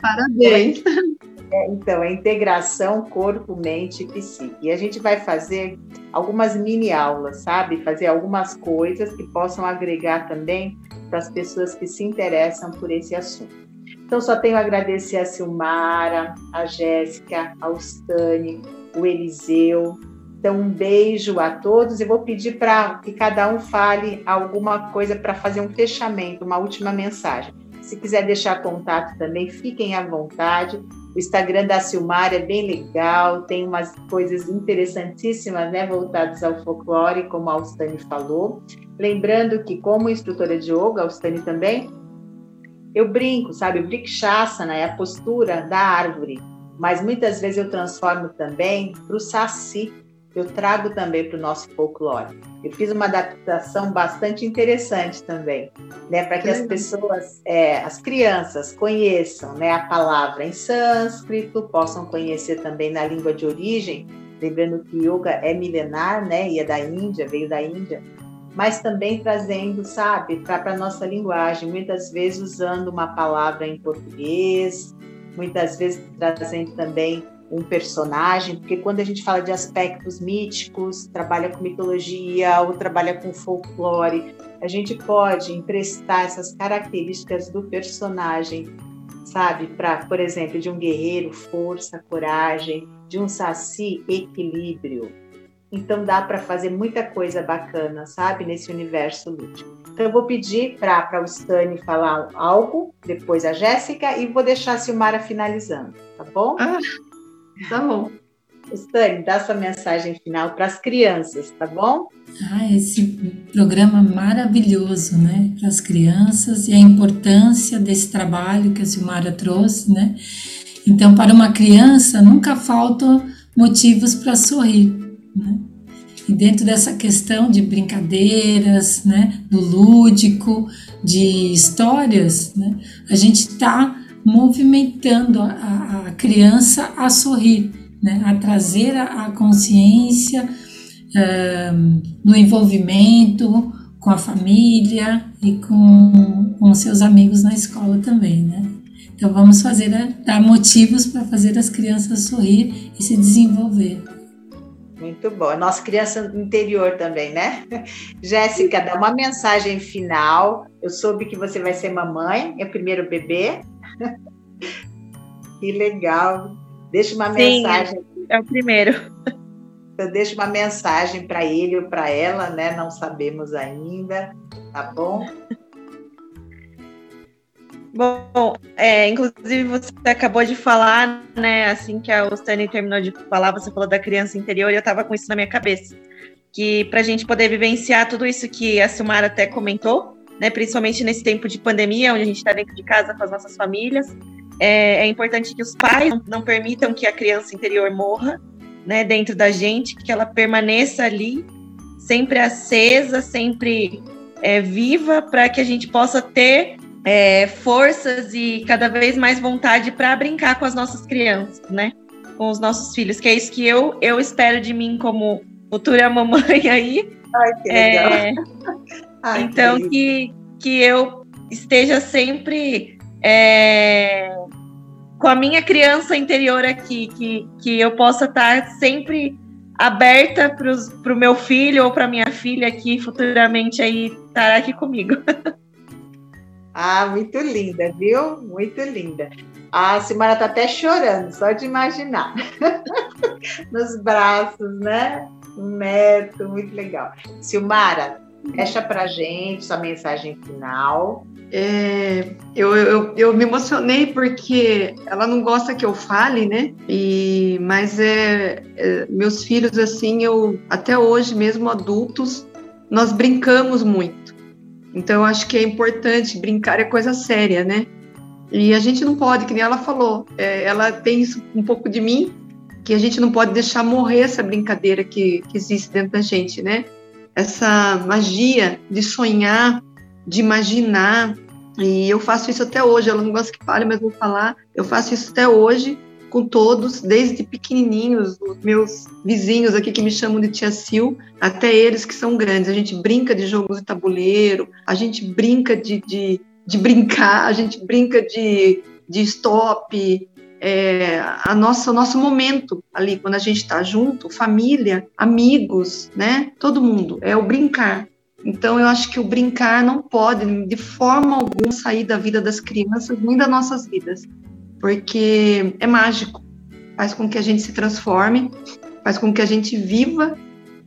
Parabéns. É, então, é integração corpo, mente e psique. E a gente vai fazer algumas mini aulas, sabe? Fazer algumas coisas que possam agregar também para as pessoas que se interessam por esse assunto. Então, só tenho a agradecer a Silmara, a Jéssica, a Ustane, o Eliseu. Então, um beijo a todos. Eu vou pedir para que cada um fale alguma coisa para fazer um fechamento, uma última mensagem. Se quiser deixar contato também, fiquem à vontade. O Instagram da Silmar é bem legal, tem umas coisas interessantíssimas, né, voltadas ao folclore, como a Alstane falou. Lembrando que, como instrutora de yoga, a Alstane também, eu brinco, sabe? O Brikshasana é a postura da árvore, mas muitas vezes eu transformo também para o Saci, eu trago também para o nosso folclore. Eu fiz uma adaptação bastante interessante também, né, para que as pessoas, é, as crianças conheçam, né, a palavra em sânscrito, possam conhecer também na língua de origem, lembrando que yoga é milenar, né, e é da Índia, veio da Índia, mas também trazendo, sabe, para a nossa linguagem, muitas vezes usando uma palavra em português, muitas vezes trazendo também um personagem, porque quando a gente fala de aspectos míticos, trabalha com mitologia ou trabalha com folclore, a gente pode emprestar essas características do personagem, sabe? Para, por exemplo, de um guerreiro, força, coragem, de um saci, equilíbrio. Então dá para fazer muita coisa bacana, sabe, nesse universo lúdico. Então eu vou pedir para o Stani falar algo, depois a Jéssica, e vou deixar a Silmara finalizando, tá bom? Ah. Tá bom. Stane, dá sua mensagem final para as crianças, tá bom? Ah, esse programa maravilhoso, né? Para as crianças e a importância desse trabalho que a Silmara trouxe, né? Então, para uma criança, nunca faltam motivos para sorrir, né? E dentro dessa questão de brincadeiras, né, do lúdico, de histórias, né, a gente está movimentando a, a, criança a sorrir, né, a trazer a, a consciência no envolvimento com a família e com, com seus amigos na escola também, né? Então vamos fazer, dar motivos para fazer as crianças sorrir e se desenvolver. Muito bom. Nossa criança interior também, né? Jéssica, dá uma mensagem final. Eu soube que você vai ser mamãe, é o primeiro bebê. que legal. Deixa uma Sim, mensagem. É o primeiro. Então, deixa uma mensagem para ele ou para ela, né? Não sabemos ainda, tá bom? Bom, é, inclusive você acabou de falar, né? Assim que a Ostani terminou de falar, você falou da criança interior e eu estava com isso na minha cabeça. Que para a gente poder vivenciar tudo isso que a Silmara até comentou, né? Principalmente nesse tempo de pandemia, onde a gente está dentro de casa com as nossas famílias, é, é importante que os pais não, não permitam que a criança interior morra, né? Dentro da gente, que ela permaneça ali, sempre acesa, sempre é, viva, para que a gente possa ter é, forças e cada vez mais vontade para brincar com as nossas crianças, né? Com os nossos filhos, que é isso que eu, eu espero de mim como futura mamãe aí. Ai, que legal. É, Ai, então, que, que, que eu esteja sempre é, com a minha criança interior aqui, que, que eu possa estar sempre aberta para o meu filho ou para minha filha que futuramente aí estará aqui comigo. Ah, muito linda, viu? Muito linda. A Simara tá até chorando, só de imaginar. Nos braços, né? Um neto, muito legal. Silmara, deixa pra gente sua mensagem final. É, eu, eu, eu me emocionei porque ela não gosta que eu fale, né? E, mas é, é, meus filhos, assim, eu até hoje, mesmo adultos, nós brincamos muito. Então, eu acho que é importante, brincar é coisa séria, né? E a gente não pode, que nem ela falou, é, ela tem isso um pouco de mim, que a gente não pode deixar morrer essa brincadeira que, que existe dentro da gente, né? Essa magia de sonhar, de imaginar, e eu faço isso até hoje. Ela não gosta que fale, mas vou falar. Eu faço isso até hoje com todos, desde pequenininhos, os meus vizinhos aqui que me chamam de tia Sil, até eles que são grandes. A gente brinca de jogos de tabuleiro, a gente brinca de, de, de brincar, a gente brinca de, de stop, é, a nossa, o nosso momento ali, quando a gente está junto, família, amigos, né? Todo mundo, é o brincar. Então, eu acho que o brincar não pode, de forma alguma, sair da vida das crianças, nem das nossas vidas porque é mágico. Faz com que a gente se transforme, faz com que a gente viva,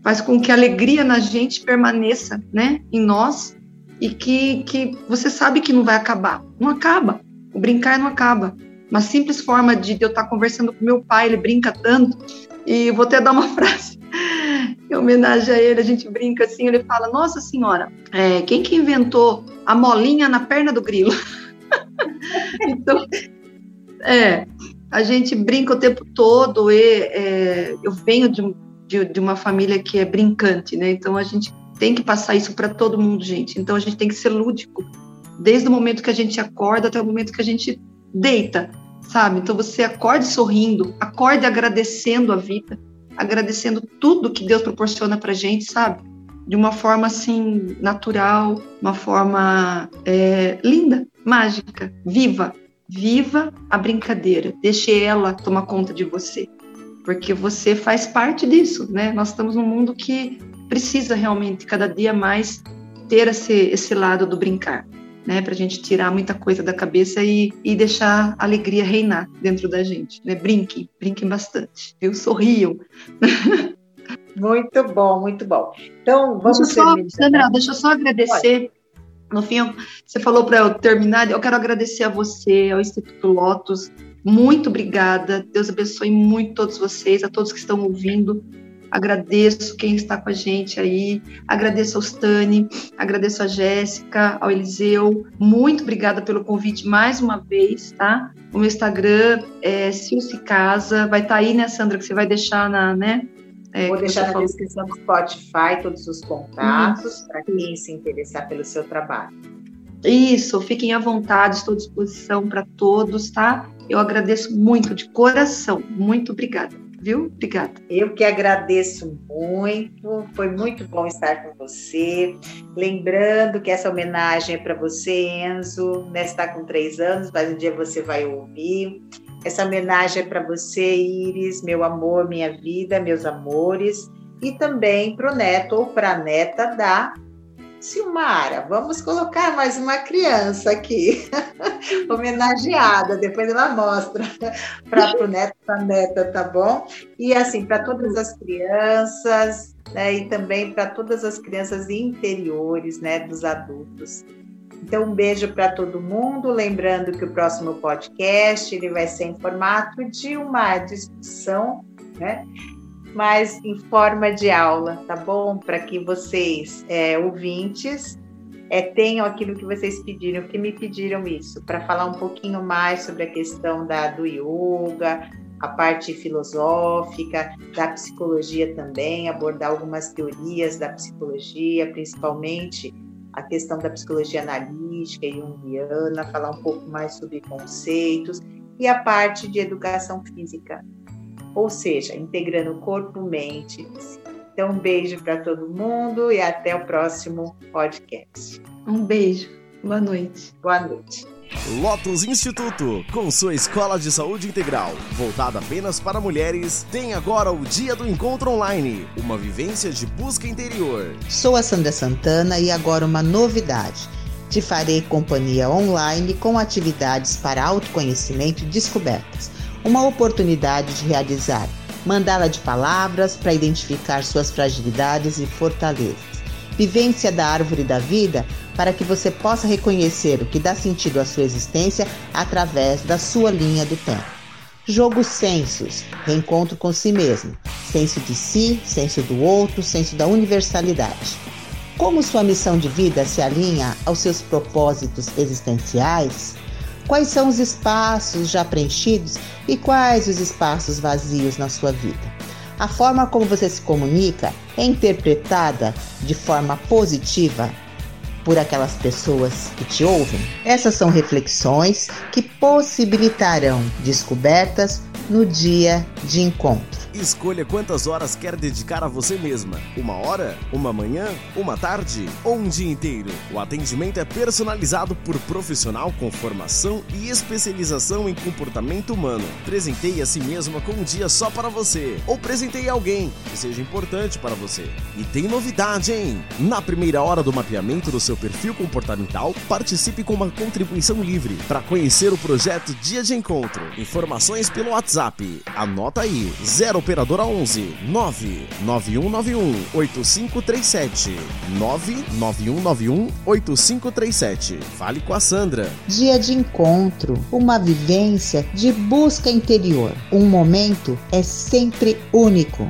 faz com que a alegria na gente permaneça, né, em nós e que, que você sabe que não vai acabar. Não acaba. O brincar não acaba. Uma simples forma de eu estar conversando com meu pai, ele brinca tanto, e vou até dar uma frase em homenagem a ele, a gente brinca assim, ele fala, nossa senhora, é, quem que inventou a molinha na perna do grilo? então, é, a gente brinca o tempo todo e é, eu venho de, de, de, uma família que é brincante, né? Então a gente tem que passar isso para todo mundo, gente. Então a gente tem que ser lúdico desde o momento que a gente acorda até o momento que a gente deita, sabe? Então você acorde sorrindo, acorde agradecendo a vida, agradecendo tudo que Deus proporciona para gente, sabe? De uma forma assim natural, uma forma é, linda, mágica, viva. Viva a brincadeira, deixe ela tomar conta de você, porque você faz parte disso, né? Nós estamos num mundo que precisa realmente cada dia mais ter esse, esse lado do brincar, né? Para a gente tirar muita coisa da cabeça e, e deixar a alegria reinar dentro da gente, né? Brinquem, brinquem bastante, viu? Sorriam. Muito bom, muito bom. Então, vamos deixa só, Sandra, deixa eu só agradecer. Pode no fim, você falou para eu terminar, eu quero agradecer a você, ao Instituto Lotus, Muito obrigada. Deus abençoe muito todos vocês, a todos que estão ouvindo. Agradeço quem está com a gente aí. Agradeço ao Stani, agradeço a Jéssica, ao Eliseu. Muito obrigada pelo convite mais uma vez, tá? O meu Instagram é Silce Casa. Vai estar tá aí, né, Sandra, que você vai deixar na, né? É, Vou deixar na falou. descrição do Spotify todos os contatos para quem se interessar pelo seu trabalho. Isso, fiquem à vontade, estou à disposição para todos, tá? Eu agradeço muito, de coração. Muito obrigada viu? Obrigada. Eu que agradeço muito, foi muito bom estar com você. Lembrando que essa homenagem é para você, Enzo, né? Está com três anos, mas um dia você vai ouvir. Essa homenagem é para você, Iris, meu amor, minha vida, meus amores, e também para o neto ou para a neta da Silmara, vamos colocar mais uma criança aqui, homenageada, depois ela mostra para o neto, para a neta, tá bom? E assim, para todas as crianças, né, e também para todas as crianças interiores, né, dos adultos. Então, um beijo para todo mundo. Lembrando que o próximo podcast ele vai ser em formato de uma discussão, né? mas em forma de aula, tá bom? Para que vocês, é, ouvintes, é, tenham aquilo que vocês pediram, que me pediram isso, para falar um pouquinho mais sobre a questão da, do yoga, a parte filosófica, da psicologia também, abordar algumas teorias da psicologia, principalmente a questão da psicologia analítica e junguiana, falar um pouco mais sobre conceitos, e a parte de educação física, ou seja, integrando corpo, mente. Então, um beijo para todo mundo e até o próximo podcast. Um beijo. Boa noite. Boa noite. Lotus Instituto, com sua escola de saúde integral, voltada apenas para mulheres, tem agora o Dia do Encontro Online, uma vivência de busca interior. Sou a Sandra Santana e agora uma novidade. Te farei companhia online com atividades para autoconhecimento e descobertas uma oportunidade de realizar mandala de palavras para identificar suas fragilidades e fortalezas. Vivência da árvore da vida para que você possa reconhecer o que dá sentido à sua existência através da sua linha do tempo. Jogo sensos, reencontro com si mesmo, senso de si, senso do outro, senso da universalidade. Como sua missão de vida se alinha aos seus propósitos existenciais? Quais são os espaços já preenchidos e quais os espaços vazios na sua vida? A forma como você se comunica é interpretada de forma positiva por aquelas pessoas que te ouvem? Essas são reflexões que possibilitarão descobertas no dia de encontro. Escolha quantas horas quer dedicar a você mesma. Uma hora? Uma manhã? Uma tarde? Ou um dia inteiro? O atendimento é personalizado por profissional com formação e especialização em comportamento humano. Presenteie a si mesma com um dia só para você. Ou presenteie alguém que seja importante para você. E tem novidade, hein? Na primeira hora do mapeamento do seu perfil comportamental, participe com uma contribuição livre para conhecer o projeto Dia de Encontro. Informações pelo WhatsApp. Anota aí: 0 operadora 11 99191 8537 99191 8537. Fale com a Sandra. Dia de encontro, uma vivência de busca interior. Um momento é sempre único.